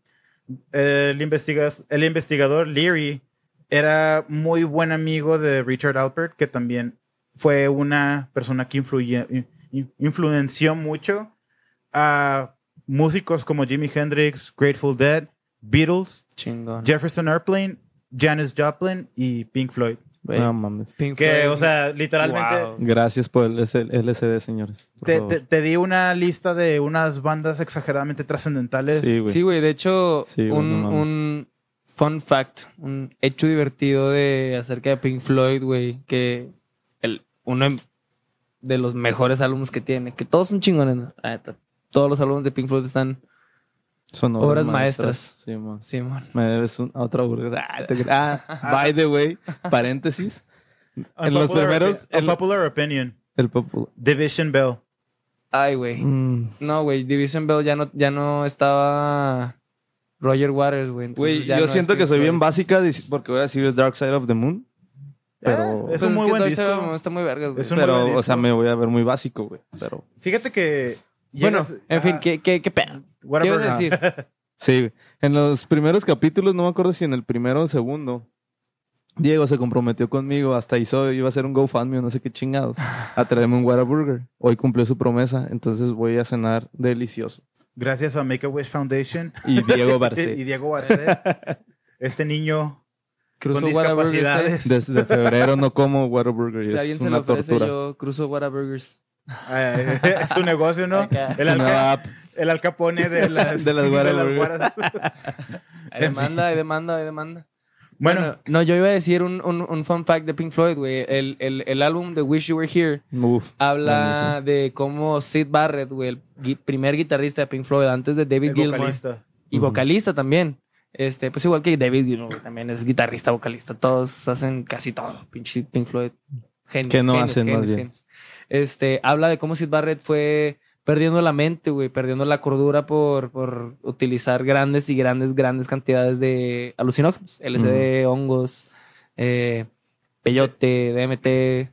El, investigas- el investigador Leary era muy buen amigo de Richard Alpert, que también fue una persona que influye- in- influenció mucho a músicos como Jimi Hendrix, Grateful Dead, Beatles, Chingón. Jefferson Airplane, Janis Joplin y Pink Floyd. No mames. Pink Que, Floyd, o sea, literalmente Wow. Gracias por el S- LCD, señores. te, te- te di una lista de unas bandas exageradamente trascendentales. Sí, güey. Sí. De hecho, Sí, güey, un, no un fun fact, un hecho divertido de acerca de Pink Floyd, güey, que el, uno de los mejores álbumes que tiene, que todos son chingones, ¿no? Todos los álbumes de Pink Floyd están, Son obras maestras. Sí, man. sí, man. Me debes un- a otra burger. Ah, te- ah, by the way, paréntesis. En los primeros- en- Unpopular opinion. El popular. Division Bell. Ay, güey. Mm. No, güey, Division Bell ya no, ya no estaba Roger Waters, güey. Güey, yo no es siento que soy bien básica porque voy a decir Dark Side of the Moon. Pero, Eh, es Pues un muy buen Dark disco. Side of the Moon Está muy vergas, güey. Es un muy pero buen o sea, me voy a ver muy básico, güey. Pero Fíjate que. Bueno, llegas- en fin, ah, ¿qué, qué, qué pedo? ¿Qué ibas a decir? sí, en los primeros capítulos, no me acuerdo si en el primero o el segundo, Diego se comprometió conmigo, hasta hizo, iba a hacer un GoFundMe o no sé qué chingados, a traerme un Whataburger. Hoy cumplió su promesa, entonces voy a cenar delicioso. Gracias a Make a Wish Foundation Y Diego y Barcé. Diego Barcé. este niño Cruzo con Whataburger, discapacidades. Desde febrero no como Whataburger y Si a alguien es se lo una ofrece, tortura. yo cruzo Whataburgers. Eh, es su negocio, ¿no? El, alca, el alcapone de las, De las Whataburger. guaras. Hay demanda, hay demanda, hay demanda. Bueno, no, yo iba a decir un, un, un fun fact de Pink Floyd, güey. El, el, el álbum de Wish You Were Here Uf, habla de cómo Sid Barrett, güey, el gui- primer guitarrista de Pink Floyd antes de David Gilmour y vocalista también. Este, pues igual que David Gilmour, también es guitarrista, vocalista. Todos hacen casi todo. Pinche Pink Floyd. Genios, ¿Qué no genios, hacen, más genios, bien? Este, habla de cómo Sid Barrett fue perdiendo la mente, güey, perdiendo la cordura por, por utilizar grandes y grandes, grandes cantidades de alucinógenos. LSD, hongos, eh, peyote, DMT.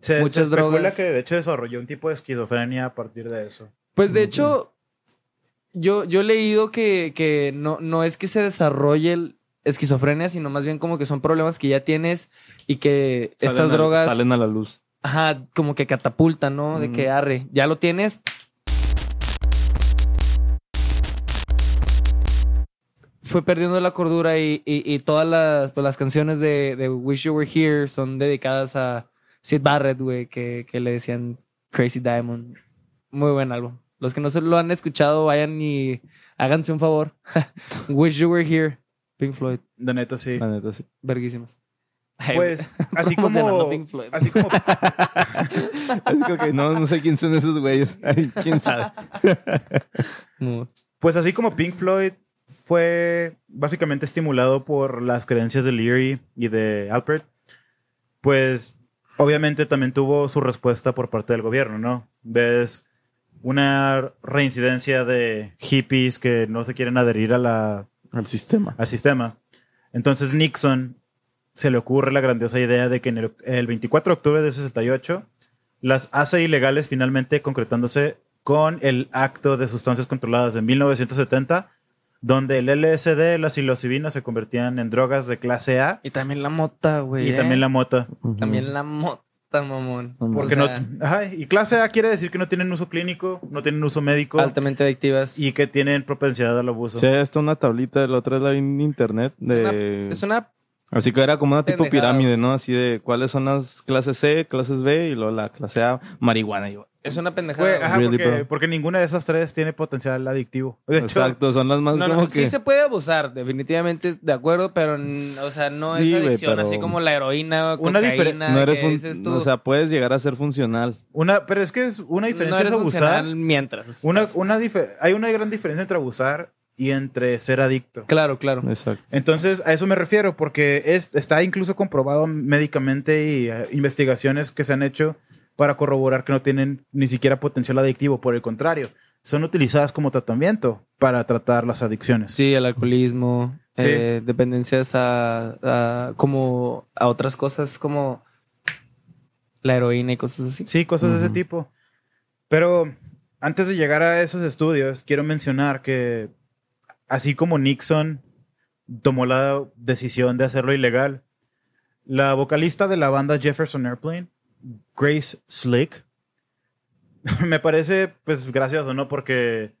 Se, muchas se especula drogas. que de hecho desarrolló un tipo de esquizofrenia a partir de eso. Pues de hecho, yo, yo he leído que, que no, no es que se desarrolle el esquizofrenia, sino más bien como que son problemas que ya tienes y que Salen estas a- drogas, Salen a la luz. Ajá, como que catapultan, ¿no? De que arre, ya lo tienes. Fue perdiendo la cordura y, y- y todas las, pues, las canciones de, de Wish You Were Here son dedicadas a Sid Barrett, güey, que, que le decían Crazy Diamond. Muy buen álbum. Los que no se lo han escuchado, vayan y háganse un favor. Wish You Were Here, Pink Floyd, De neta, sí. La neta, sí. verguísimos. Pues, así como. Pink Floyd. Así como. Es como que no, no sé quién son esos güeyes. Ay, quién sabe. Pues así como Pink Floyd fue básicamente estimulado por las creencias de Leary y de Alpert, pues obviamente también tuvo su respuesta por parte del gobierno, ¿no? Ves una reincidencia de hippies que no se quieren adherir a la, Al sistema. al sistema. Entonces Nixon se le ocurre la grandiosa idea de que en el, el 24 de octubre del 68 las hace ilegales finalmente concretándose con el acto de sustancias controladas de 1970 donde el LSD, la psilocibina se convertían en drogas de clase A Y también la mota, güey. y ¿eh? también la mota. Ujú. También la mota, mamón. Porque no, ajá, y clase A quiere decir que no tienen uso clínico, no tienen uso médico altamente adictivas. y que tienen propensidad al abuso. Sí, está una tablita, la otra es la en internet. Es una- De... Es una Así que era como una tipo pirámide, ¿no? Así de cuáles son las clases C, clases B y luego la clase A, marihuana. Y yo, Es una pendejada. Güey, ajá, Really, porque, ninguna de esas tres tiene potencial adictivo. De hecho, Exacto, son las más No, sí se puede abusar, definitivamente de acuerdo, pero o sea, no Sí, es adicción pero- así como la heroína, Una diferen- cocaína, no eres dices tú. O sea, puedes llegar a ser funcional. una, pero es que es una diferencia no es abusar. funcional mientras. Una, estás. una dife- hay una gran diferencia entre abusar y entre ser adicto. Claro, claro. Exacto. Entonces, a eso me refiero, porque es, está incluso comprobado médicamente y eh, investigaciones que se han hecho para corroborar que no tienen ni siquiera potencial adictivo. Por el contrario, son utilizadas como tratamiento para tratar las adicciones. Sí, el alcoholismo, Sí. eh, dependencias a, a- como a otras cosas como la heroína y cosas así. Sí, cosas de ese tipo. Pero antes de llegar a esos estudios, quiero mencionar que así como Nixon tomó la decisión de hacerlo ilegal, la vocalista de la banda Jefferson Airplane, Grace Slick, me parece pues gracioso, ¿no? Porque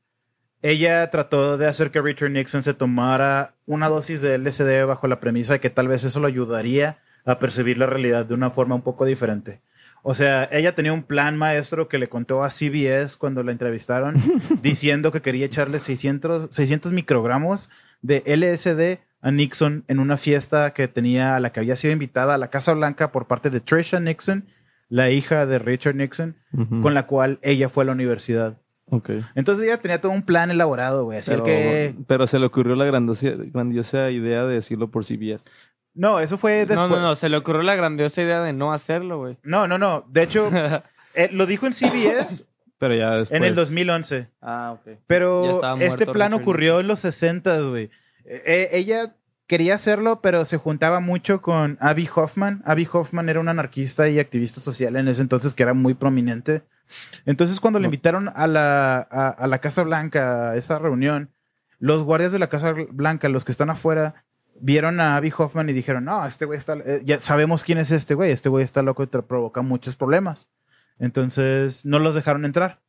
ella trató de hacer que Richard Nixon se tomara una dosis de LSD bajo la premisa de que tal vez eso lo ayudaría a percibir la realidad de una forma un poco diferente. O sea, ella tenía un plan maestro que le contó a CBS cuando la entrevistaron, diciendo que quería echarle 600, 600 microgramos de LSD a Nixon en una fiesta que tenía a la que había sido invitada a la Casa Blanca por parte de Trisha Nixon, la hija de Richard Nixon, con la cual ella fue a la universidad. Entonces ella tenía todo un plan elaborado, güey. Así Pero, que... pero se le ocurrió la grandiosa, grandiosa idea de decirlo por CBS. No, eso fue después. No, no, no, se le ocurrió la grandiosa idea de no hacerlo, güey. No, no, no. De hecho, eh, lo dijo en CBS Pero ya después... en el 2011. Ah, ok. Pero este plan Richard ocurrió en los 60, güey. Eh, eh, ella quería hacerlo, pero se juntaba mucho con Abby Hoffman. Abby Hoffman era una anarquista y activista social en ese entonces que era muy prominente. Entonces, cuando le invitaron a la, a, a la Casa Blanca a esa reunión, los guardias de la Casa Blanca, los que están afuera, vieron a Abby Hoffman y dijeron, no, este güey está, eh, ya sabemos quién es este güey, este güey está loco y te provoca muchos problemas. Entonces, no los dejaron entrar.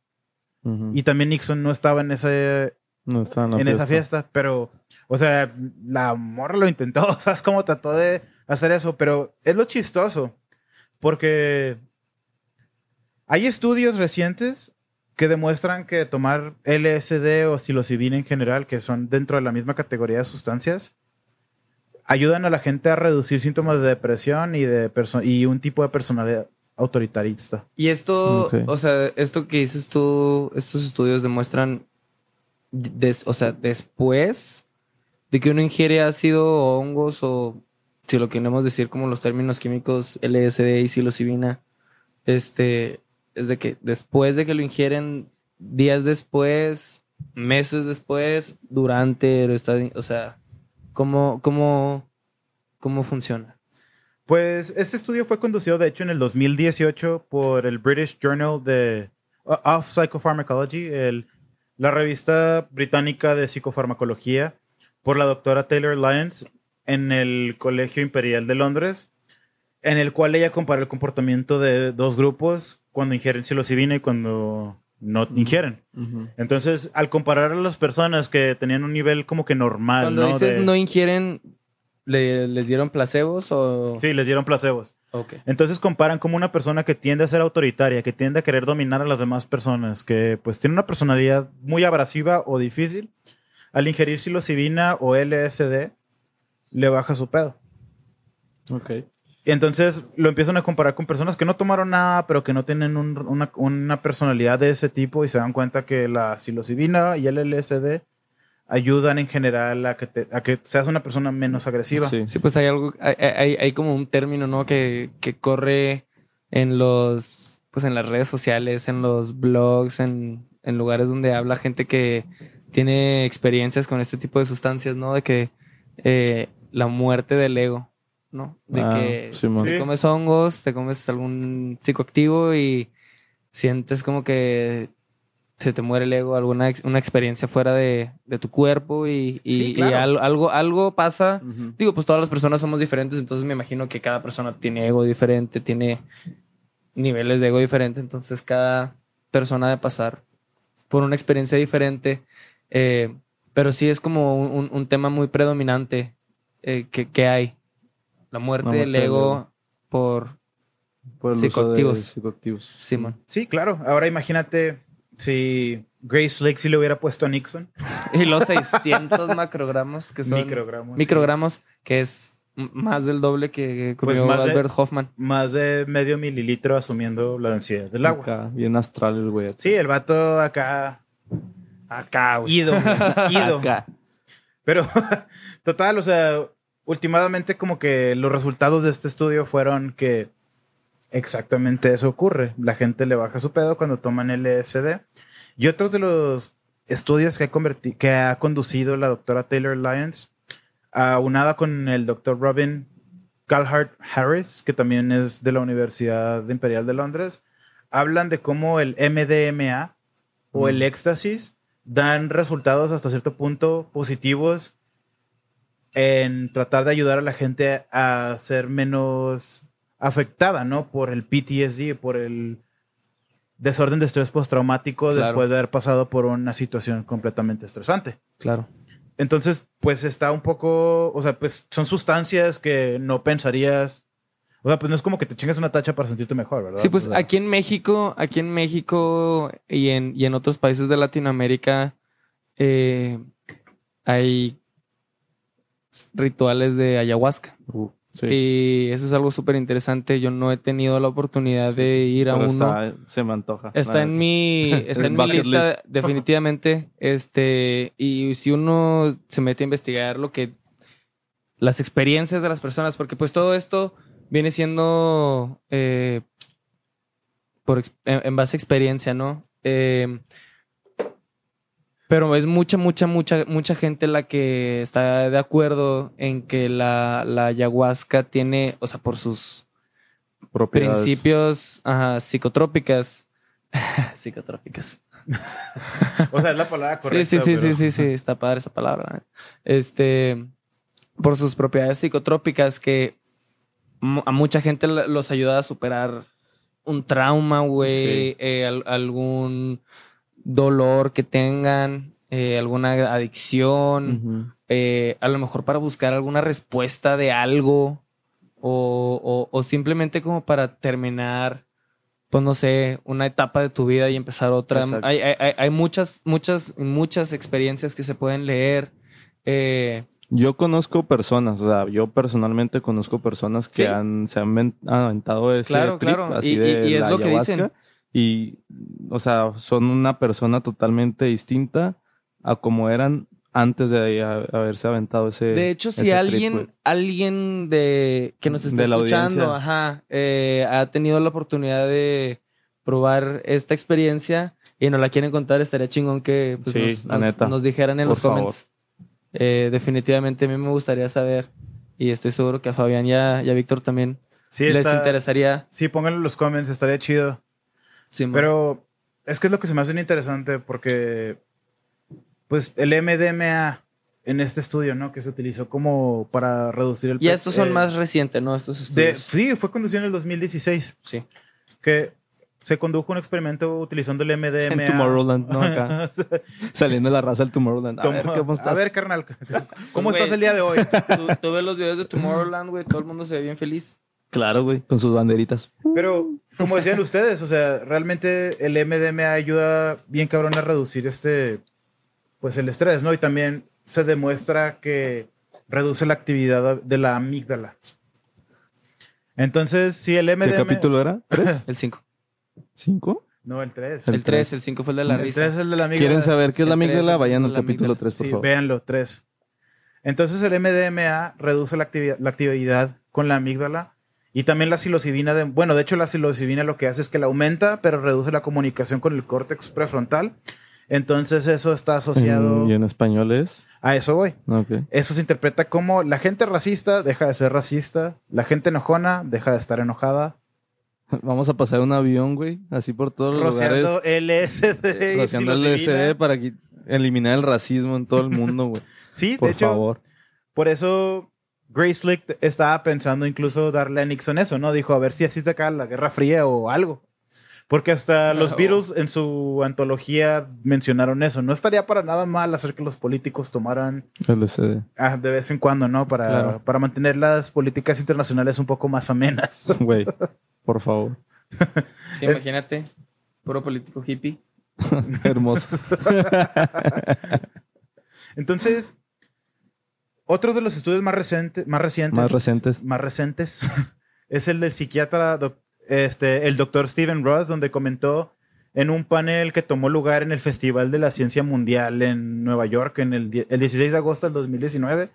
Y también Nixon no estaba en ese, no está en, en esa fiesta, pero, o sea, la morra lo intentó, ¿sabes cómo trató de hacer eso? Pero es lo chistoso, porque hay estudios recientes que demuestran que tomar LSD o psilocibina en general, que son dentro de la misma categoría de sustancias, ayudan a la gente a reducir síntomas de depresión y, de perso- y un tipo de personalidad autoritarista. Y esto, o sea, esto que dices tú, estos estudios demuestran, des- o sea, después de que uno ingiere ácido o hongos o si lo queremos decir como los términos químicos LSD y psilocibina, este, es de que después de que lo ingieren días después, meses después, durante, está- o sea, ¿cómo, cómo, cómo funciona? Pues este estudio fue conducido, de hecho, en el 2018 por el British Journal de, of Psychopharmacology, el- la revista británica de psicofarmacología, por la doctora Taylor Lyons en el Colegio Imperial de Londres, en el cual ella comparó el comportamiento de dos grupos cuando ingieren psilocibina y cuando no ingieren. Entonces, al comparar a las personas que tenían un nivel como que normal, Cuando ¿no? dices De- no ingieren, ¿le- ¿les dieron placebos o...? Sí, les dieron placebos. Entonces comparan como una persona que tiende a ser autoritaria, que tiende a querer dominar a las demás personas, que pues tiene una personalidad muy abrasiva o difícil, al ingerir psilocibina o LSD, le baja su pedo. Ok. Y entonces lo empiezan a comparar con personas que no tomaron nada, pero que no tienen un- una, una personalidad de ese tipo y se dan cuenta que la psilocibina y el LSD ayudan en general a que, te- a que seas una persona menos agresiva. Sí. Sí, pues hay algo, hay, hay, hay como un término, ¿no? Que, que corre en los, pues en las redes sociales, en los blogs, en, en lugares donde habla gente que tiene experiencias con este tipo de sustancias, ¿no? De que eh, la muerte del ego, ¿no? De Ah, que te comes hongos, te comes algún psicoactivo y sientes como que se te muere el ego, alguna ex- una experiencia fuera de, de tu cuerpo y, y, Sí, y claro. al- algo, algo pasa. Digo, pues todas las personas somos diferentes, entonces me imagino que cada persona tiene ego diferente, tiene niveles de ego diferente, entonces cada persona de pasar por una experiencia diferente, eh, pero sí es como un, un- un tema muy predominante eh, que, que hay. La muerte, La muerte del del ego ego. por Por el uso de Psicoactivos. psicoactivos. Simón. Sí, claro. Ahora imagínate si Grace Lake sí le hubiera puesto a Nixon. Y los 600 macrogramos que son Microgramos. microgramos, que es más del doble que comió Pues más de- Albert Hoffman. Más de medio mililitro asumiendo la densidad del agua. Acá, bien astral el güey. Sí, el vato acá. Acá, Ido, güey, ido. Acá. Pero, total, o sea, últimamente como que los resultados de este estudio fueron que exactamente eso ocurre. La gente le baja su pedo cuando toman LSD. Y otros de los estudios que ha, converti- que ha conducido la doctora Taylor Lyons, aunada con el doctor Robin Calhart Harris, que también es de la Universidad Imperial de Londres, hablan de cómo el MDMA o el éxtasis dan resultados hasta cierto punto positivos en tratar de ayudar a la gente a ser menos afectada, ¿no? Por el PTSD, por el desorden de estrés postraumático Claro. después de haber pasado por una situación completamente estresante. Claro. Entonces, pues está un poco, o sea, pues son sustancias que no pensarías. O sea, pues no es como que te chingas una tacha para sentirte mejor, ¿verdad? Sí, pues O sea, aquí en México, aquí en México y en, y en otros países de Latinoamérica eh, hay rituales de ayahuasca. Uh, sí. Y eso es algo súper interesante. Yo no he tenido la oportunidad Sí, de ir a uno. está- se me antoja. Está en mi, está en mi lista list. definitivamente. Este, y si uno se mete a investigar lo que las experiencias de las personas, porque pues todo esto viene siendo eh, por en, en base a experiencia, ¿no? Eh, pero es mucha, mucha, mucha, mucha gente la que está de acuerdo en que la, la ayahuasca tiene, o sea, por sus Propiedades. principios ajá, psicotrópicas. psicotrópicas. O sea, es la palabra correcta. sí, sí, sí, pero- sí, sí, sí, está padre esa palabra. Este, por sus propiedades psicotrópicas que a mucha gente los ayuda a superar un trauma, güey, Sí. eh, al- algún dolor que tengan, eh, alguna adicción, eh, a lo mejor para buscar alguna respuesta de algo o, o- o simplemente como para terminar, pues no sé, una etapa de tu vida y empezar otra. Hay, hay- hay- hay muchas, muchas, muchas experiencias que se pueden leer. Eh, Yo conozco personas, o sea, yo personalmente conozco personas que Sí. han, se han ven- aventado ese Claro, trip claro. así Y- y- de y es la lo que dicen. Y, o sea, son una persona totalmente distinta a como eran antes de haberse aventado ese de hecho, si trip, alguien, alguien de que nos está escuchando, ajá, eh, ha tenido la oportunidad de probar esta experiencia y nos la quieren contar, estaría chingón que pues, Sí, nos, la nos- neta. nos dijeran en Por los comments. Eh, definitivamente a mí me gustaría saber y estoy seguro que a Fabián y a, Víctor también Sí, les está- interesaría. Sí, pónganlo en los comments, estaría chido. Simón. Pero es que es lo que se me hace interesante porque, pues, el MDMA en este estudio, ¿no? Que se utilizó como para reducir el... y estos son eh, más recientes, ¿no? Estos de, estudios. Sí, fue conducido en el 2016, sí. que se condujo un experimento utilizando el MDMA. En Tomorrowland, ¿no? Acá. Saliendo la raza del Tomorrowland. A ver, ¿cómo estás? A ver, carnal, ¿cómo Pues, estás el día de hoy? Tú, tú ves los videos de Tomorrowland, güey, todo el mundo se ve bien feliz. Claro, güey, con sus banderitas. Pero, como decían ustedes, o sea, realmente el MDMA ayuda bien cabrón a reducir este, pues el estrés, ¿no? Y también se demuestra que reduce la actividad de la amígdala. Entonces, si el ¿Qué MDMA... capítulo era? ¿Tres? El 5. ¿Cinco? No, el 3. El El 3, tres. el 5 fue el de la el risa. 3 es el de la amígdala. ¿Quieren saber qué es la El amígdala? el Vayan al capítulo amígdala. 3, por Sí, favor. véanlo, 3. Entonces el MDMA reduce la actividad, la actividad con la amígdala y también la psilocibina. De, bueno, de hecho la psilocibina lo que hace es que la aumenta, pero reduce la comunicación con el córtex prefrontal. Entonces eso está asociado En- ¿Y en español es? a eso voy. Eso se interpreta como la gente racista deja de ser racista, la gente enojona deja de estar enojada, Vamos a pasar un avión, güey, así por todos los rociando lugares. LSD. Rociando. LSD para eliminar el racismo en todo el mundo, güey. Sí, Por de hecho, favor. Por eso Grace Slick estaba pensando incluso darle a Nixon eso, ¿no? Dijo, a ver si así se acaba la Guerra Fría o algo. Porque hasta los. Beatles en su antología mencionaron eso. No estaría para nada mal hacer que los políticos tomaran LSD. ah, de vez en cuando, ¿no? Para, Claro. para mantener las políticas internacionales un poco más amenas. Güey. Por favor. Sí, imagínate. Puro político hippie. Hermoso. Entonces, otro de los estudios más, recientes más recientes, Más recientes. más recientes es el del psiquiatra, doc- este, el doctor Stephen Ross, donde comentó en un panel que tomó lugar en el Festival de la Ciencia Mundial en Nueva York en el, el 16 de agosto del 2019,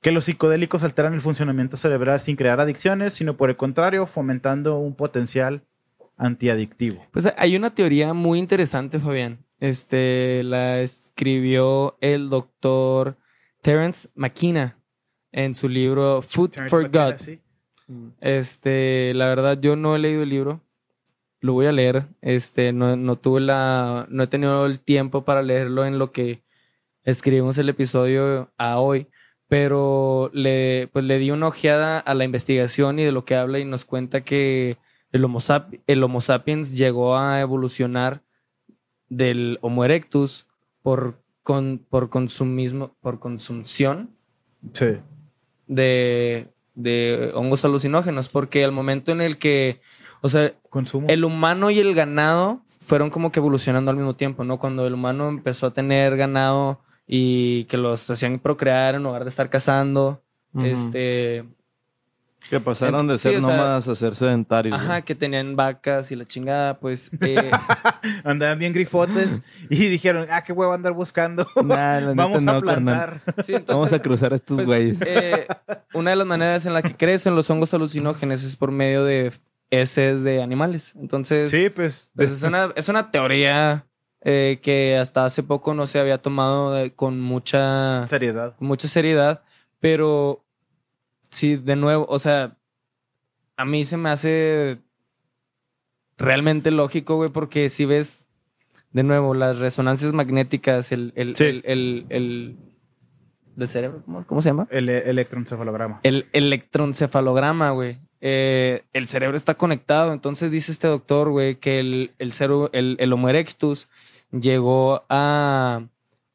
que los psicodélicos alteran el funcionamiento cerebral sin crear adicciones, sino por el contrario, fomentando un potencial antiadictivo. Pues hay una teoría muy interesante, Fabián. Este la escribió el doctor Terence McKenna en su libro Food for McKenna, God. sí. Este, la verdad, yo no he leído el libro. Lo voy a leer. Este, no, no tuve la. No he tenido el tiempo para leerlo en lo que escribimos el episodio a hoy. Pero le, pues le di una ojeada a la investigación y de lo que habla y nos cuenta que el Homo, sap- el Homo sapiens llegó a evolucionar del Homo erectus por, con, por, consumismo, por consumición Sí. de, de hongos alucinógenos, porque al momento en el que, o sea, Consumo. el humano y el ganado fueron como que evolucionando al mismo tiempo, ¿no? Cuando el humano empezó a tener ganado y que los hacían procrear en lugar de estar cazando, este, Que pasaron de Sí, ser o sea, nómadas a ser sedentarios. ajá, güey. que tenían vacas y la chingada, pues, eh, Andaban bien grifotes y dijeron, ah, qué huevo andar buscando. Nah, la neta Vamos a no, plantar. sí, entonces, Vamos a cruzar a estos pues, güeyes. eh, una de las maneras en la que crecen los hongos alucinógenos es por medio de heces de animales. Entonces, Sí, pues. Pues es, una, es una teoría eh, que hasta hace poco no se había tomado con mucha, seriedad. con mucha seriedad, pero sí, de nuevo, o sea, a mí se me hace realmente lógico, güey, porque si ves, de nuevo, las resonancias magnéticas, el, el, Sí. el, el, el- del cerebro, ¿cómo, cómo se llama? El e- electroencefalograma. El electroencefalograma, güey. Eh, el cerebro está conectado. Entonces dice este doctor, güey, que el, el, cero- el, el Homo erectus llegó a,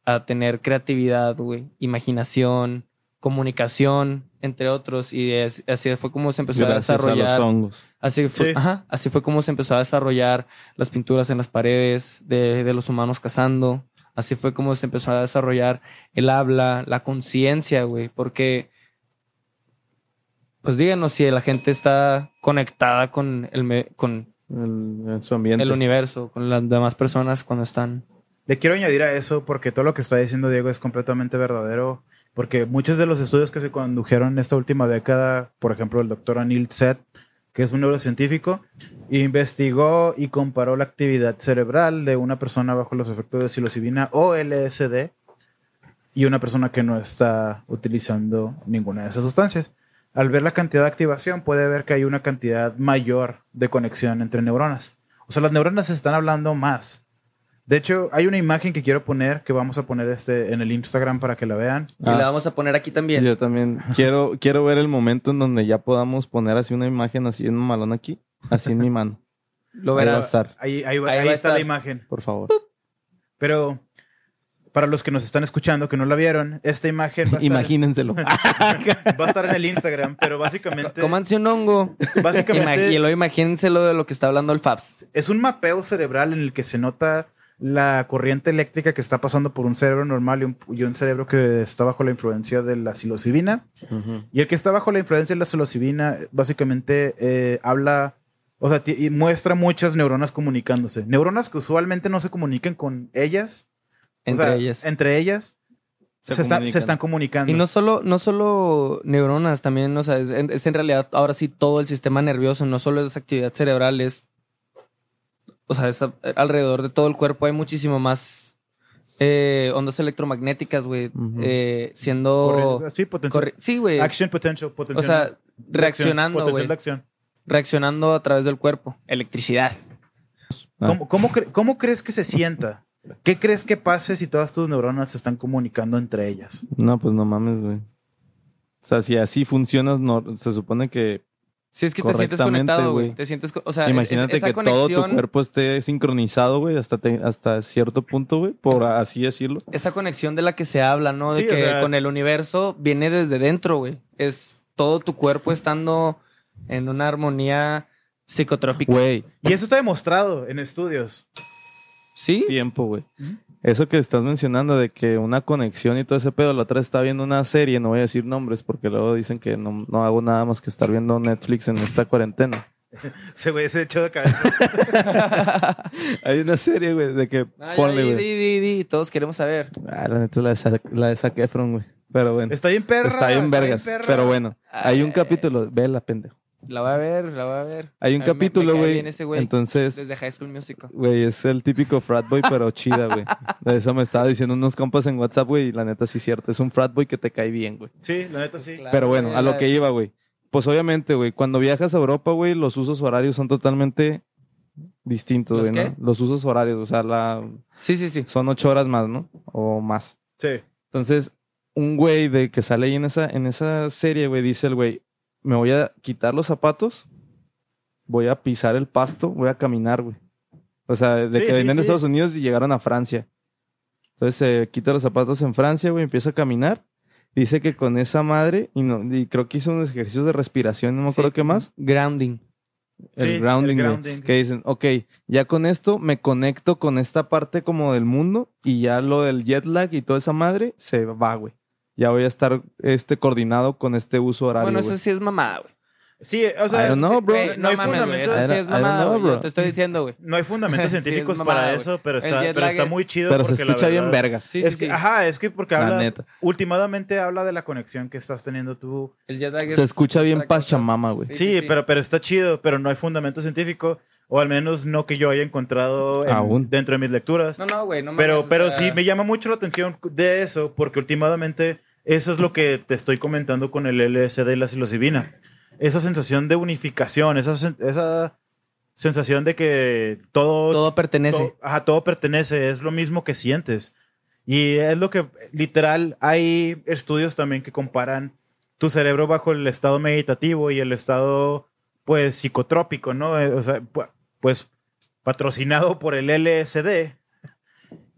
a tener creatividad, güey, imaginación, comunicación, entre otros. Y es- así fue como se empezó Gracias a a los desarrollar. hongos. así, fue, Sí. ajá, así fue como se empezó a desarrollar las pinturas en las paredes de, de los humanos cazando. Así fue como se empezó a desarrollar el habla, la conciencia, güey, porque pues díganos si la gente está conectada con el, me- con El- en su ambiente. el universo, con las demás personas cuando están. Le quiero añadir a eso porque todo lo que está diciendo Diego es completamente verdadero. Porque muchos de los estudios que se condujeron en esta última década, por ejemplo, el doctor Anil Seth, que es un neurocientífico, investigó y comparó la actividad cerebral de una persona bajo los efectos de psilocibina o LSD y una persona que no está utilizando ninguna de esas sustancias. Al ver la cantidad de activación, puede ver que hay una cantidad mayor de conexión entre neuronas. O sea, las neuronas están hablando más. De hecho, hay una imagen que quiero poner, que vamos a poner este en el Instagram para que la vean. Y Ah. la vamos a poner aquí también. Yo también quiero, quiero ver el momento en donde ya podamos poner así una imagen así en un malón aquí, así en mi mano. Lo Ahí va a verás. estar, Ahí, ahí va- Ahí ahí va a está la imagen. por favor. Pero para los que nos están escuchando que no la vieron, esta imagen va a estar, Imagínenselo. va a estar en el Instagram, pero básicamente, Cómanse un hongo. básicamente y luego imagínense lo de lo que está hablando el Fabs. es un mapeo cerebral en el que se nota la corriente eléctrica que está pasando por un cerebro normal y un, y un cerebro que está bajo la influencia de la psilocibina. Y el que está bajo la influencia de la psilocibina básicamente eh, habla, o sea, y muestra muchas neuronas comunicándose. Neuronas que usualmente no se comunican con ellas. o Entre sea, ellas. Entre ellas se, Se está- comunican. se están comunicando. Y no solo, no solo neuronas, también, o sea, es, en- es en realidad ahora sí todo el sistema nervioso, no solo es actividad cerebral, es, o sea, es a- alrededor de todo el cuerpo hay muchísimo más eh, ondas electromagnéticas, güey, eh, siendo... Corre- sí, potencial. sí, güey. Action potential, O potencial. sea, de acción, reaccionando, potencial de acción. Reaccionando a través del cuerpo. Electricidad. Ah. ¿Cómo, cómo cre- cómo crees que se sienta? ¿Qué crees que pase si todas tus neuronas se están comunicando entre ellas? No, pues no mames, güey. O sea, si así funcionas, no, se supone que Si es que te sientes conectado, güey. Te sientes, o sea, imagínate es- que todo tu conexión- cuerpo esté sincronizado, güey, hasta, te- hasta cierto punto, güey, por así decirlo. esa conexión de la que se habla, ¿no? De Sí, o que sea- con el universo viene desde dentro, güey. Es todo tu cuerpo estando en una armonía Psicotrópica. Güey, Y eso está demostrado en estudios. ¿Sí? tiempo, güey. Ujú. Eso que estás mencionando de que una conexión y todo ese pedo, la otra estaba viendo una serie, no voy a decir nombres porque luego dicen que no, no hago nada más que estar viendo Netflix en esta cuarentena. Ese güey se echó de cabeza. Hay una serie, güey, de que Ah, ya, ponle, di, güey. di, di, di, Todos queremos saber. Ah, la neta es la de, Zac- la de Zac Efron, güey. Pero bueno. Está bien perra. está bien vergas. perra. pero bueno, hay un Ay. capítulo, vela, pendejo. La voy a ver, la voy a ver. Hay un A capítulo, güey. Entonces, Desde High School Musical. güey, es el típico frat boy, pero chida, güey. De eso me estaba diciendo unos compas en WhatsApp, güey, y la neta sí es cierto. Es un frat boy que te cae bien, güey. Sí, la neta sí. Claro, Pero bueno, a lo que iba, güey. Pues obviamente, güey, cuando viajas a Europa, güey, los usos horarios son totalmente distintos, ¿Los güey, ¿no? qué? Los usos horarios, o sea, la... Sí, sí, sí. son ocho horas más, ¿no? O más. Sí. Entonces, un güey de que sale ahí en esa, en esa serie, güey, dice el güey, me voy a quitar los zapatos, voy a pisar el pasto, voy a caminar, güey. O sea, de Sí, que sí, venían de sí. Estados Unidos y llegaron a Francia. Entonces se quita los zapatos en Francia, güey, empieza a caminar. Dice que con esa madre, y, no, y creo que hizo unos ejercicios de respiración, no me acuerdo Sí. qué más. Grounding. El Sí, grounding, el güey, grounding. Que dicen, ok, ya con esto me conecto con esta parte como del mundo y ya lo del jet lag y toda esa madre se va, güey. Ya voy a estar este, coordinado con este uso horario, Bueno, eso sí es mamada, güey. Sí, o sea, I don't know, bro. Güey, no hay mames, fundamentos. Eso sí es mamada, know, bro. te estoy diciendo, güey. no hay fundamentos Sí, es científicos mamada, para eso, pero está, pero está es- muy chido. Pero se porque la escucha bien verdad- vergas. Sí, es sí, que, sí. Ajá, es que porque La habla, neta. últimamente habla de la conexión que estás teniendo tú. El jet lag Se es escucha bien pachamama, güey. Sí, Pero, pero está chido, pero no hay fundamento científico, o al menos no que yo haya encontrado en- Aún. dentro de mis lecturas. No, no, güey, no pero mames, o pero sea, sí me llama mucho la atención de eso, porque últimamente eso es lo que te estoy comentando con el LSD y la psilocibina. Esa sensación de unificación, esa, esa sensación de que todo, Todo pertenece. todo, ajá, todo pertenece, es lo mismo que sientes. Y es lo que, literal, hay estudios también que comparan tu cerebro bajo el estado meditativo y el estado, pues, psicotrópico, ¿no? Eh, O sea, pu- pues, patrocinado por el LSD.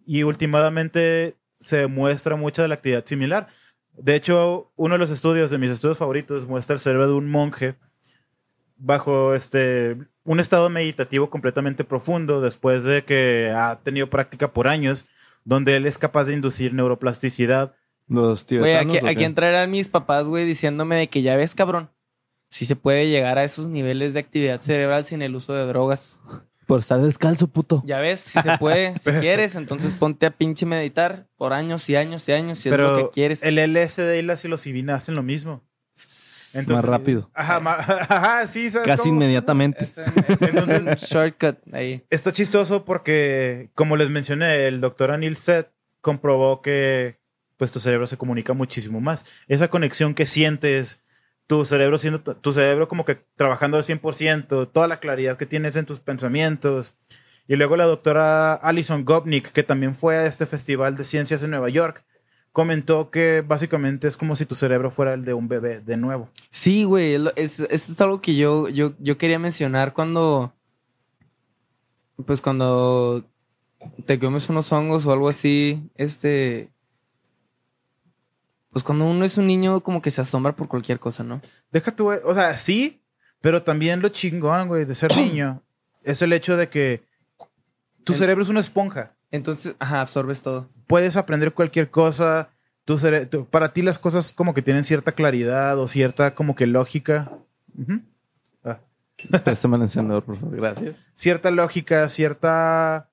Y últimamente se demuestra mucha de la actividad similar. De hecho, uno de los estudios, de mis estudios favoritos, muestra el cerebro de un monje bajo este un estado meditativo completamente profundo después de que ha tenido práctica por años, donde él es capaz de inducir neuroplasticidad. Los Güey, tibetanos. aquí, ¿o aquí qué? entrarán mis papás, güey, diciéndome de que ya ves, cabrón. Si se puede llegar a esos niveles de actividad cerebral sin el uso de drogas. Por estar descalzo, puto. Ya ves, si se puede, si quieres, entonces ponte a pinche meditar por años y años y años si es lo que quieres. el LSD y la psilocibina hacen lo mismo. Más rápido. Ajá, ajá, sí, ¿sabes Casi cómo? inmediatamente. Es es Entonces- shortcut ahí. Está chistoso porque, como les mencioné, el doctor Anil Seth comprobó que pues tu cerebro se comunica muchísimo más. Esa conexión que sientes, tu cerebro siendo tu cerebro como que trabajando al 100%, toda la claridad que tienes en tus pensamientos. Y luego la doctora Alison Gopnik, que también fue a este festival de ciencias en Nueva York, comentó que básicamente es como si tu cerebro fuera el de un bebé de nuevo. Sí, güey, es, esto es algo que yo, yo, yo quería mencionar cuando, pues cuando te comes unos hongos o algo así, este, pues cuando uno es un niño como que se asombra por cualquier cosa, ¿no? Deja tu, o sea, sí, pero también lo chingón, güey, de ser niño es el hecho de que tu cerebro es una esponja. Entonces, ajá, absorbes todo. Puedes aprender cualquier cosa. Tu tu- para ti las cosas como que tienen cierta claridad o cierta como que lógica. Ah. Préstame el encendedor, por favor. Gracias. Cierta lógica, cierta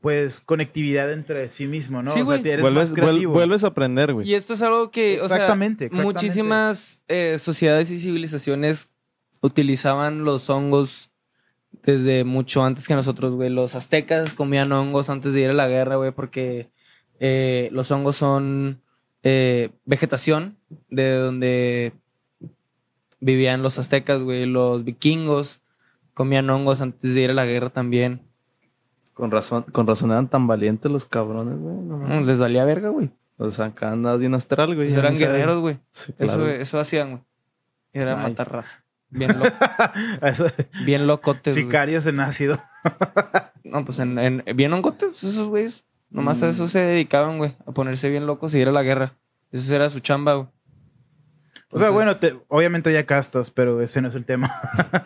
pues conectividad entre sí mismo, ¿no? Sí, o sea, te- eres Vuelves, más vuel- creativo. vuelves a aprender, güey. Y esto es algo que, o sea, Exactamente, exactamente. muchísimas eh, sociedades y civilizaciones utilizaban los hongos desde mucho antes que nosotros, güey. Los aztecas comían hongos antes de ir a la guerra, güey, porque eh, los hongos son eh, vegetación de donde vivían los aztecas, güey. Los vikingos comían hongos antes de ir a la guerra también. Con razón, con razón eran tan valientes los cabrones, güey. No Les valía verga, güey. O sea, acá andas bien astral, güey. Pues ya eran guerreros, güey. Sí, Eso, claro. eso hacían, güey. Era Nice. matar raza. Bien, lo- Eso- bien locotes, güey. Sicarios en ácido. No, pues en, en- bien hongotes esos güeyes. Nomás a Mm. eso se dedicaban, güey. A ponerse bien locos y ir a la guerra. Eso era su chamba, güey. O sea, bueno, te- obviamente hay castas, pero ese no es el tema.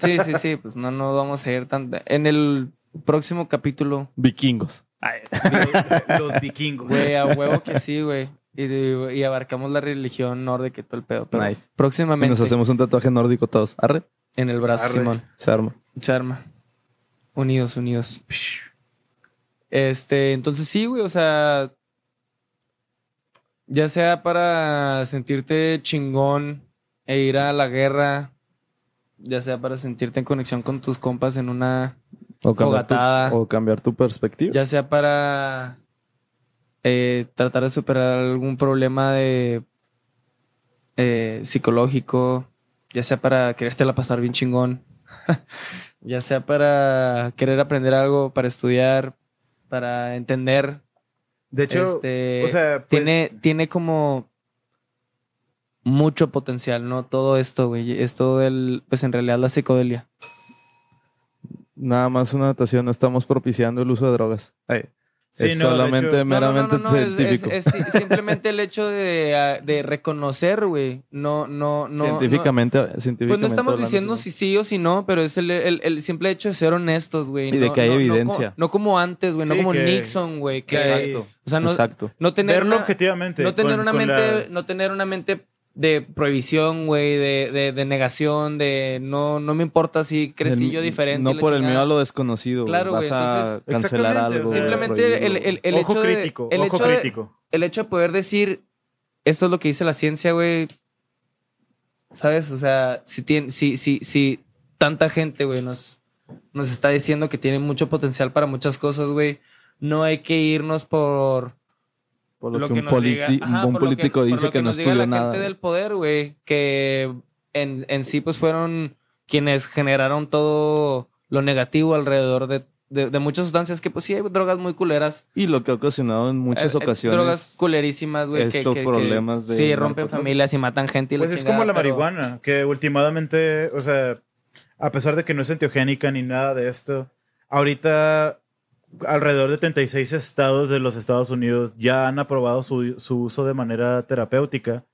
Sí, sí, sí, pues no, no vamos a ir tan... En el próximo capítulo, Vikingos. Los vikingos. güey, a huevo que sí, güey. Y, y abarcamos la religión nórdica y todo el pedo. Pero Nice. Y próximamente nos hacemos un tatuaje nórdico todos. Arre, en el brazo, Arre. Simón. se arma. Se arma. Unidos, unidos. Este, entonces sí, güey, o sea, ya sea para sentirte chingón e ir a la guerra, ya sea para sentirte en conexión con tus compas en una, O cambiar, tu, o cambiar tu perspectiva. ya sea para eh, tratar de superar algún problema de eh, psicológico, ya sea para querértela pasar bien chingón, ya sea para querer aprender algo, para estudiar, para entender. De hecho, este, o sea, pues, tiene, tiene como mucho potencial, ¿no? Todo esto, güey. Esto del, pues en realidad la psicodelia. Nada más una anotación, no estamos propiciando el uso de drogas. Ay, Sí, es no, solamente hecho- No, no, no, meramente no, científico. Es, es simplemente el hecho de, de reconocer, güey. No, no, no. científicamente, no- científicamente. Pues no estamos diciendo sí, si sí o si no, pero es el, el- el simple hecho de ser honestos, güey. Y de No- que hay no- no evidencia. como- No, como antes, güey. No como que- Nixon, güey. Que, que hay- Exacto. o sea, no, Exacto. no tener verlo una, objetivamente. no tener con- una mente, la- no tener una mente de prohibición, güey, de, de, de negación, de no, no me importa si crecí El- yo diferente. No por el miedo a lo desconocido. güey. Claro, güey, entonces- cancelar algo. Simplemente el, el, el Ojo hecho de- el ojo hecho de- crítico. el hecho de poder decir esto es lo que dice la ciencia, güey. ¿Sabes? O sea, si tiene, si, si, si tanta gente, güey, nos, nos está diciendo que tiene mucho potencial para muchas cosas, güey. No hay que irnos por Por lo, que, un, nos diga- politi- ajá, un por lo que- político por dice lo que, no estudió la nada. gente del poder, güey, que en, en sí pues fueron quienes generaron todo lo negativo alrededor de, de- de muchas sustancias que pues sí hay drogas muy culeras. Y lo que ha ocasionado en muchas Eh, eh, ocasiones. Drogas culerísimas, güey. que- estos que- que problemas de Sí, rompen familias y matan gente. Y la Pues es chingada, como la pero- marihuana, que últimamente, o sea, a pesar de que no es enteogénica ni nada de esto, ahorita alrededor de 36 estados de los Estados Unidos ya han aprobado su, su uso de manera terapéutica,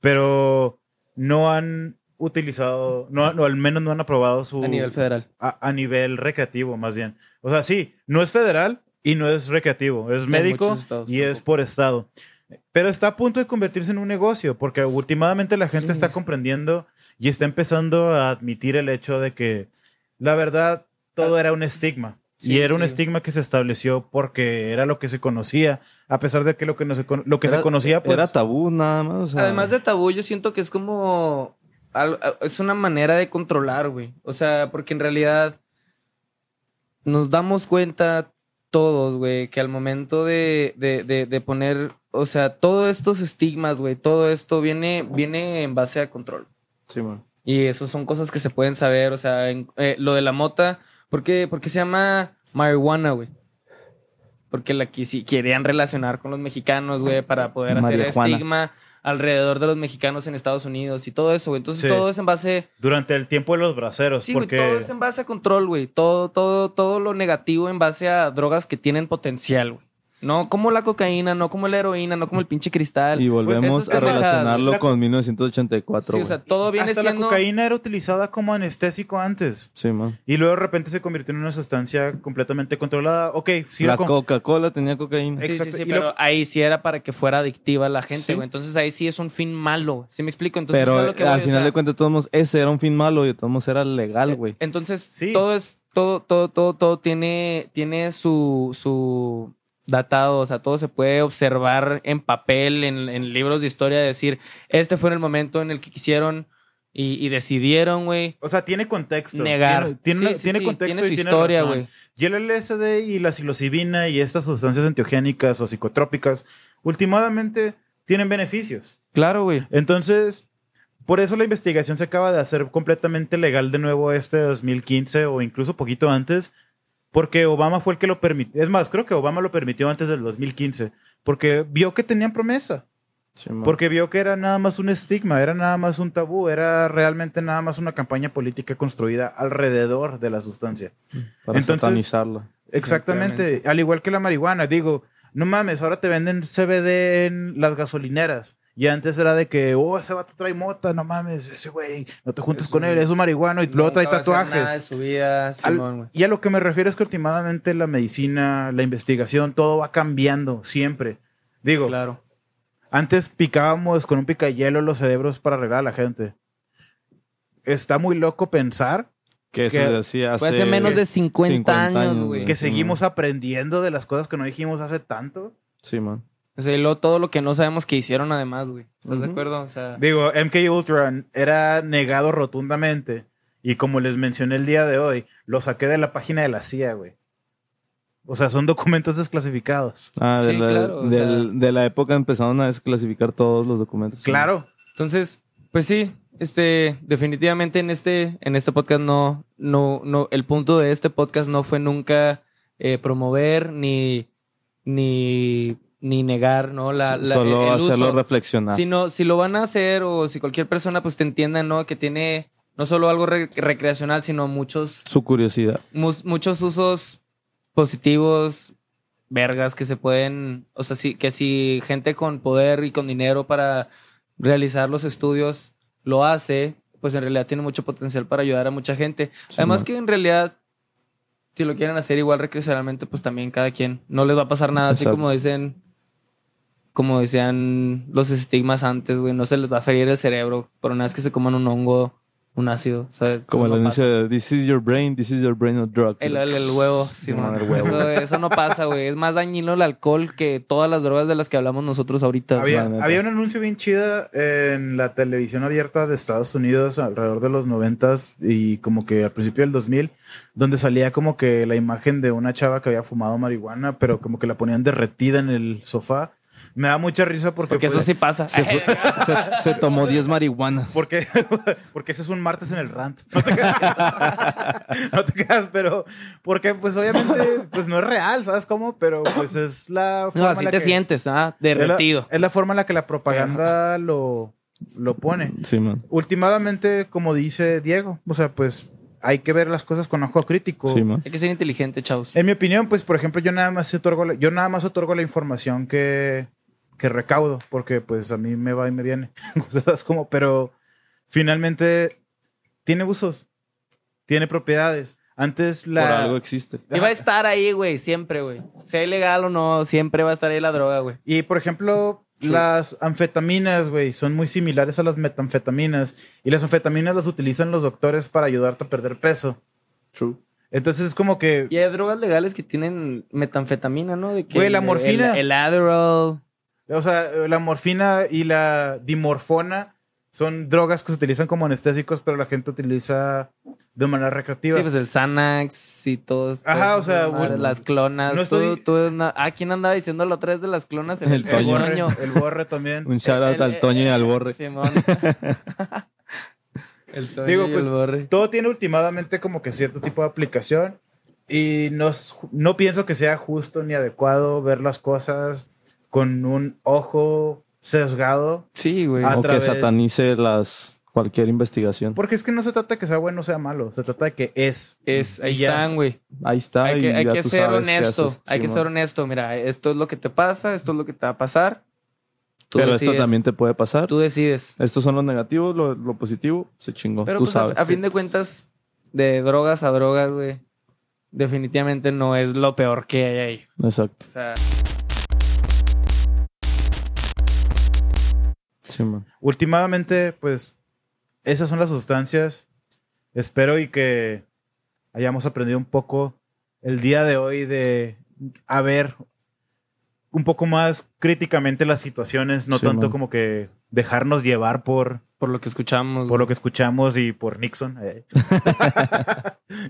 pero no han utilizado, no, no, al menos no han aprobado su... A nivel federal. a, a nivel recreativo, más bien. O sea, sí, no es federal y no es recreativo, es médico estados y es por estado. Pero está a punto de convertirse en un negocio, porque últimamente la gente Sí. está comprendiendo y está empezando a admitir el hecho de que la verdad todo era un estigma. Sí, y era un estigma que se estableció porque era lo que se conocía, a pesar de que lo que, no se, lo que se conocía, pues... Era tabú nada más. o sea, Además de tabú, yo siento que es como. Es una manera de controlar, güey. O sea, porque en realidad nos damos cuenta todos, güey, que al momento de, de, de, de poner. O sea, todos estos estigmas, güey, todo esto viene, viene en base a control. Sí, man. Y eso son cosas que se pueden saber. O sea, en- eh, lo de la mota, ¿por qué, por qué se llama marihuana, güey? Porque la que sí querían relacionar con los mexicanos, güey, para poder hacer Marihuana. estigma alrededor de los mexicanos en Estados Unidos y todo eso, güey. Entonces Sí. todo es en base. Durante el tiempo de los braceros, Sí, güey, porque... todo es en base a control, güey. Todo, todo, todo lo negativo en base a drogas que tienen potencial, güey. No como la cocaína, no como la heroína, no como el pinche cristal. Y volvemos esas a relacionarlo la- con 1984. Sí, o sea, todo viene Hasta siendo. la cocaína era utilizada como anestésico antes. Sí, man. Y luego de repente se convirtió en una sustancia completamente controlada. Ok, sí, la con- Coca-Cola tenía cocaína. Sí, sí, Exacto, sí, pero lo- ahí sí era para que fuera adictiva la gente, Sí. güey. Entonces ahí sí es un fin malo. ¿Sí me explico? Entonces, Pero lo que voy, al o final sea, de cuentas, todos modos, ese era un fin malo y de todos modos era legal, güey. Entonces, Sí. todo es, todo, todo, todo, todo tiene, tiene su, su datado, o sea, todo se puede observar en papel, en, en libros de historia, decir, este fue el momento en el que quisieron y, y decidieron, güey. O sea, tiene contexto. Negar. Tiene, tiene, Sí, tiene sí, contexto tiene y su tiene historia, güey. Y el LSD y la psilocibina y estas sustancias enteogénicas o psicotrópicas, últimamente tienen beneficios. Claro, güey. Entonces, por eso la investigación se acaba de hacer completamente legal de nuevo este 2015 o incluso poquito antes, porque Obama fue el que lo permitió. Es más, creo que Obama lo permitió antes del 2015, porque vio que tenían promesa. Sí. Porque vio que era nada más un estigma, era nada más un tabú, era realmente nada más una campaña política construida alrededor de la sustancia. Para entonces- satanizarla. Exactamente, al igual que la marihuana, digo, no mames, ahora te venden CBD en las gasolineras Y antes era de que, oh, ese vato trae mota, no mames, ese güey, no te juntes con él, es un marihuano y luego trae tatuajes. nada de su vida, Al- Simón, güey. y a lo que me refiero es que últimamente la medicina, la investigación, todo va cambiando siempre. Digo, Claro. antes picábamos con un picayelo los cerebros para arreglar a la gente. Está muy loco pensar Que eso Que se hacía hace... Menos de 50, 50 años, güey. que seguimos aprendiendo de las cosas que no dijimos hace tanto. Sí, man. O sea, y luego todo lo que no sabemos que hicieron además, güey. ¿Estás de acuerdo? O sea, Digo, MK Ultra era negado rotundamente. Y como les mencioné el día de hoy, lo saqué de la página de la CIA, güey. O sea, son documentos desclasificados. Ah, de, Sí, la, claro, sea- de la época empezaron a desclasificar todos los documentos. Claro. entonces, pues sí, este, definitivamente en este, en este podcast no, no, no, el punto de este podcast no fue nunca eh, promover ni, ni, ni negar, ¿no? La, la- Solo el- el hacerlo uso. reflexionar. Si, no, si lo van a hacer o si cualquier persona pues te entienda, ¿no? Que tiene no solo algo re- recreacional, sino muchos, Su curiosidad. muchos usos positivos, vergas, que se pueden, o sea, sí, que si gente con poder y con dinero para realizar los estudios lo hace, pues en realidad tiene mucho potencial para ayudar a mucha gente. Sí, Además man. que en realidad, si lo quieren hacer igual recreacionalmente, pues también cada quien. No les va a pasar nada, así como dicen, como decían los estigmas antes, güey, no se les va a ferir el cerebro, por una vez que se coman un hongo, un ácido, ¿sabes? Como no anuncio de This is your brain, this is your brain of drugs. el, el- el huevo. Sí, man, el huevo. Eso, eso no pasa, güey. Es más dañino el alcohol que todas las drogas de las que hablamos nosotros ahorita. Había, había un anuncio bien chida en la televisión abierta de Estados Unidos alrededor de los noventas y como que al principio del 2000, donde salía como que la imagen de una chava que había fumado marihuana, pero como que la ponían derretida en el sofá. Me da mucha risa porque... porque eso pues, sí pasa. Se, fue- se, se tomó 10 marihuanas. Porque, porque ese es un martes en el rant. No te creas, no te creas, pero porque pues obviamente pues no es real, ¿sabes cómo? Pero pues es la no, así en la te que- sientes, ¿ah? es la- Derretido. Es la, forma en la que la propaganda lo, lo pone. Sí, man. Últimamente, como dice Diego, o sea, pues hay que ver las cosas con ojo crítico. Sí, man. Hay que ser inteligente, chavos. En mi opinión, pues, por ejemplo, yo nada más otorgo la, yo nada más otorgo la información que, que recaudo, porque pues a mí me va y me viene. o sea, es como, pero finalmente tiene usos, tiene propiedades. Antes Por la. algo existe. Y va a estar ahí, güey, siempre, güey. Sea ilegal o no, siempre va a estar ahí la droga, güey. Y por ejemplo, las anfetaminas, güey, son muy similares a las metanfetaminas. Y las anfetaminas las utilizan los doctores para ayudarte a perder peso. True. Entonces es como que. Y hay drogas legales que tienen metanfetamina, ¿no? De que Güey, la el- morfina. El, el Adderall. O sea, la morfina y la dimorfona son drogas que se utilizan como anestésicos, pero la gente utiliza de manera recreativa. Sí, pues el Xanax y todo. Ajá, todo o sea, bueno, las clonas. no estoy- Tú- tú na- ah, ¿quién andaba diciendo la otra vez de las clonas? El el, Toño. borre, el borre también. Un shout out El- al Toño y al Borre. Simón. el Toño Digo, y pues, el borre. Todo tiene últimamente como que cierto tipo de aplicación y no, no pienso que sea justo ni adecuado ver las cosas con un ojo sesgado. Sí, güey. Ah, O otra que satanice las cualquier investigación. Porque es que no se trata de que sea bueno o sea malo, se trata de que es. Es, ahí Y ya. están, güey. Ahí está. Hay y que, hay ya que tú ser honesto. haces. Hay que Simón. ser honesto. Mira, esto es lo que te pasa, esto es lo que te va a pasar. Tú Pero esto decides. también te puede pasar. Tú decides. Estos son los negativos, lo, lo positivo, se chingó. Pero tú pues, a- sabes. a, fin de cuentas, de drogas a drogas, güey, definitivamente no es lo peor que hay ahí. Exacto. O sea, Sí, man. Últimamente, pues, esas son las sustancias. Espero y que hayamos aprendido un poco el día de hoy de a ver un poco más críticamente las situaciones, no Sí, tanto man. como que dejarnos llevar por, por lo que escuchamos. por lo que escuchamos y por Nixon. eh.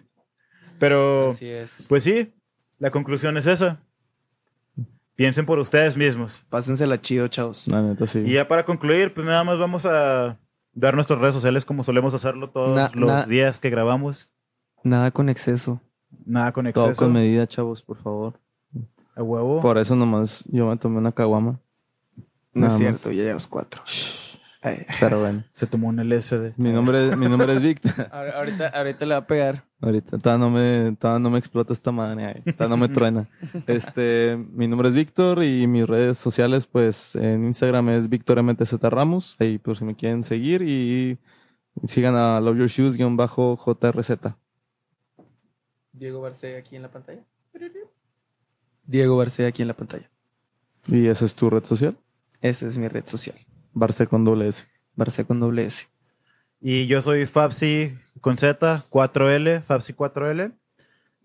Pero, Así es. pues sí, la conclusión es esa. Piensen por ustedes mismos. Pásensela chido, chavos. La neta, sí. Y ya para concluir, pues nada más vamos a dar nuestras redes sociales como solemos hacerlo todos Na- los na- días que grabamos. Nada con exceso. Nada con Todo exceso. con medida, chavos, por favor. A huevo. Por eso nomás yo me tomé una caguama. No Nada es más. cierto, ya llevas cuatro. Pero bueno. Se tomó un LSD. Mi nombre, mi nombre es Víctor. Ahor- Ahorita, ahorita le va a pegar. Ahorita, todavía no me, todavía no me explota esta madre, ahí, todavía no me truena. Este, mi nombre es Víctor y mis redes sociales, pues en Instagram es Víctor MTZ Ramos, ahí por si me quieren seguir y sigan a Love Your Shoes guion bajo JRZ. Diego Barcea aquí en la pantalla. Diego Barcea aquí en la pantalla. ¿Y esa es tu red social? Esa es mi red social. Barce con doble S. Barcea con doble S. Y yo soy Fabsi con Z, 4L, Fabsi 4L.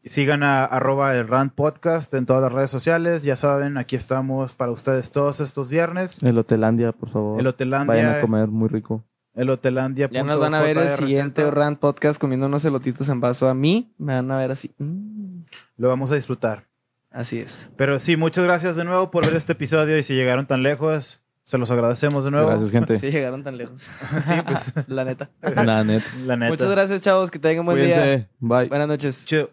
Sigan a arroba el Rand Podcast en todas las redes sociales. Ya saben, aquí estamos para ustedes todos estos viernes. El Hotelandia, por favor. El Hotelandia. Vayan a comer muy rico. El Hotelandia. Ya nos van a ver el siguiente Rand Podcast comiendo unos elotitos en vaso a mí. Me van a ver así. Mm. Lo vamos a disfrutar. Así es. Pero sí, muchas gracias de nuevo por ver este episodio y si llegaron tan lejos, se los agradecemos de nuevo. Gracias, gente. Sí, llegaron tan lejos. sí, pues, La neta. La net. la neta. Muchas gracias, chavos. Que tengan buen día. Cuídense. Bye. Buenas noches. Chido.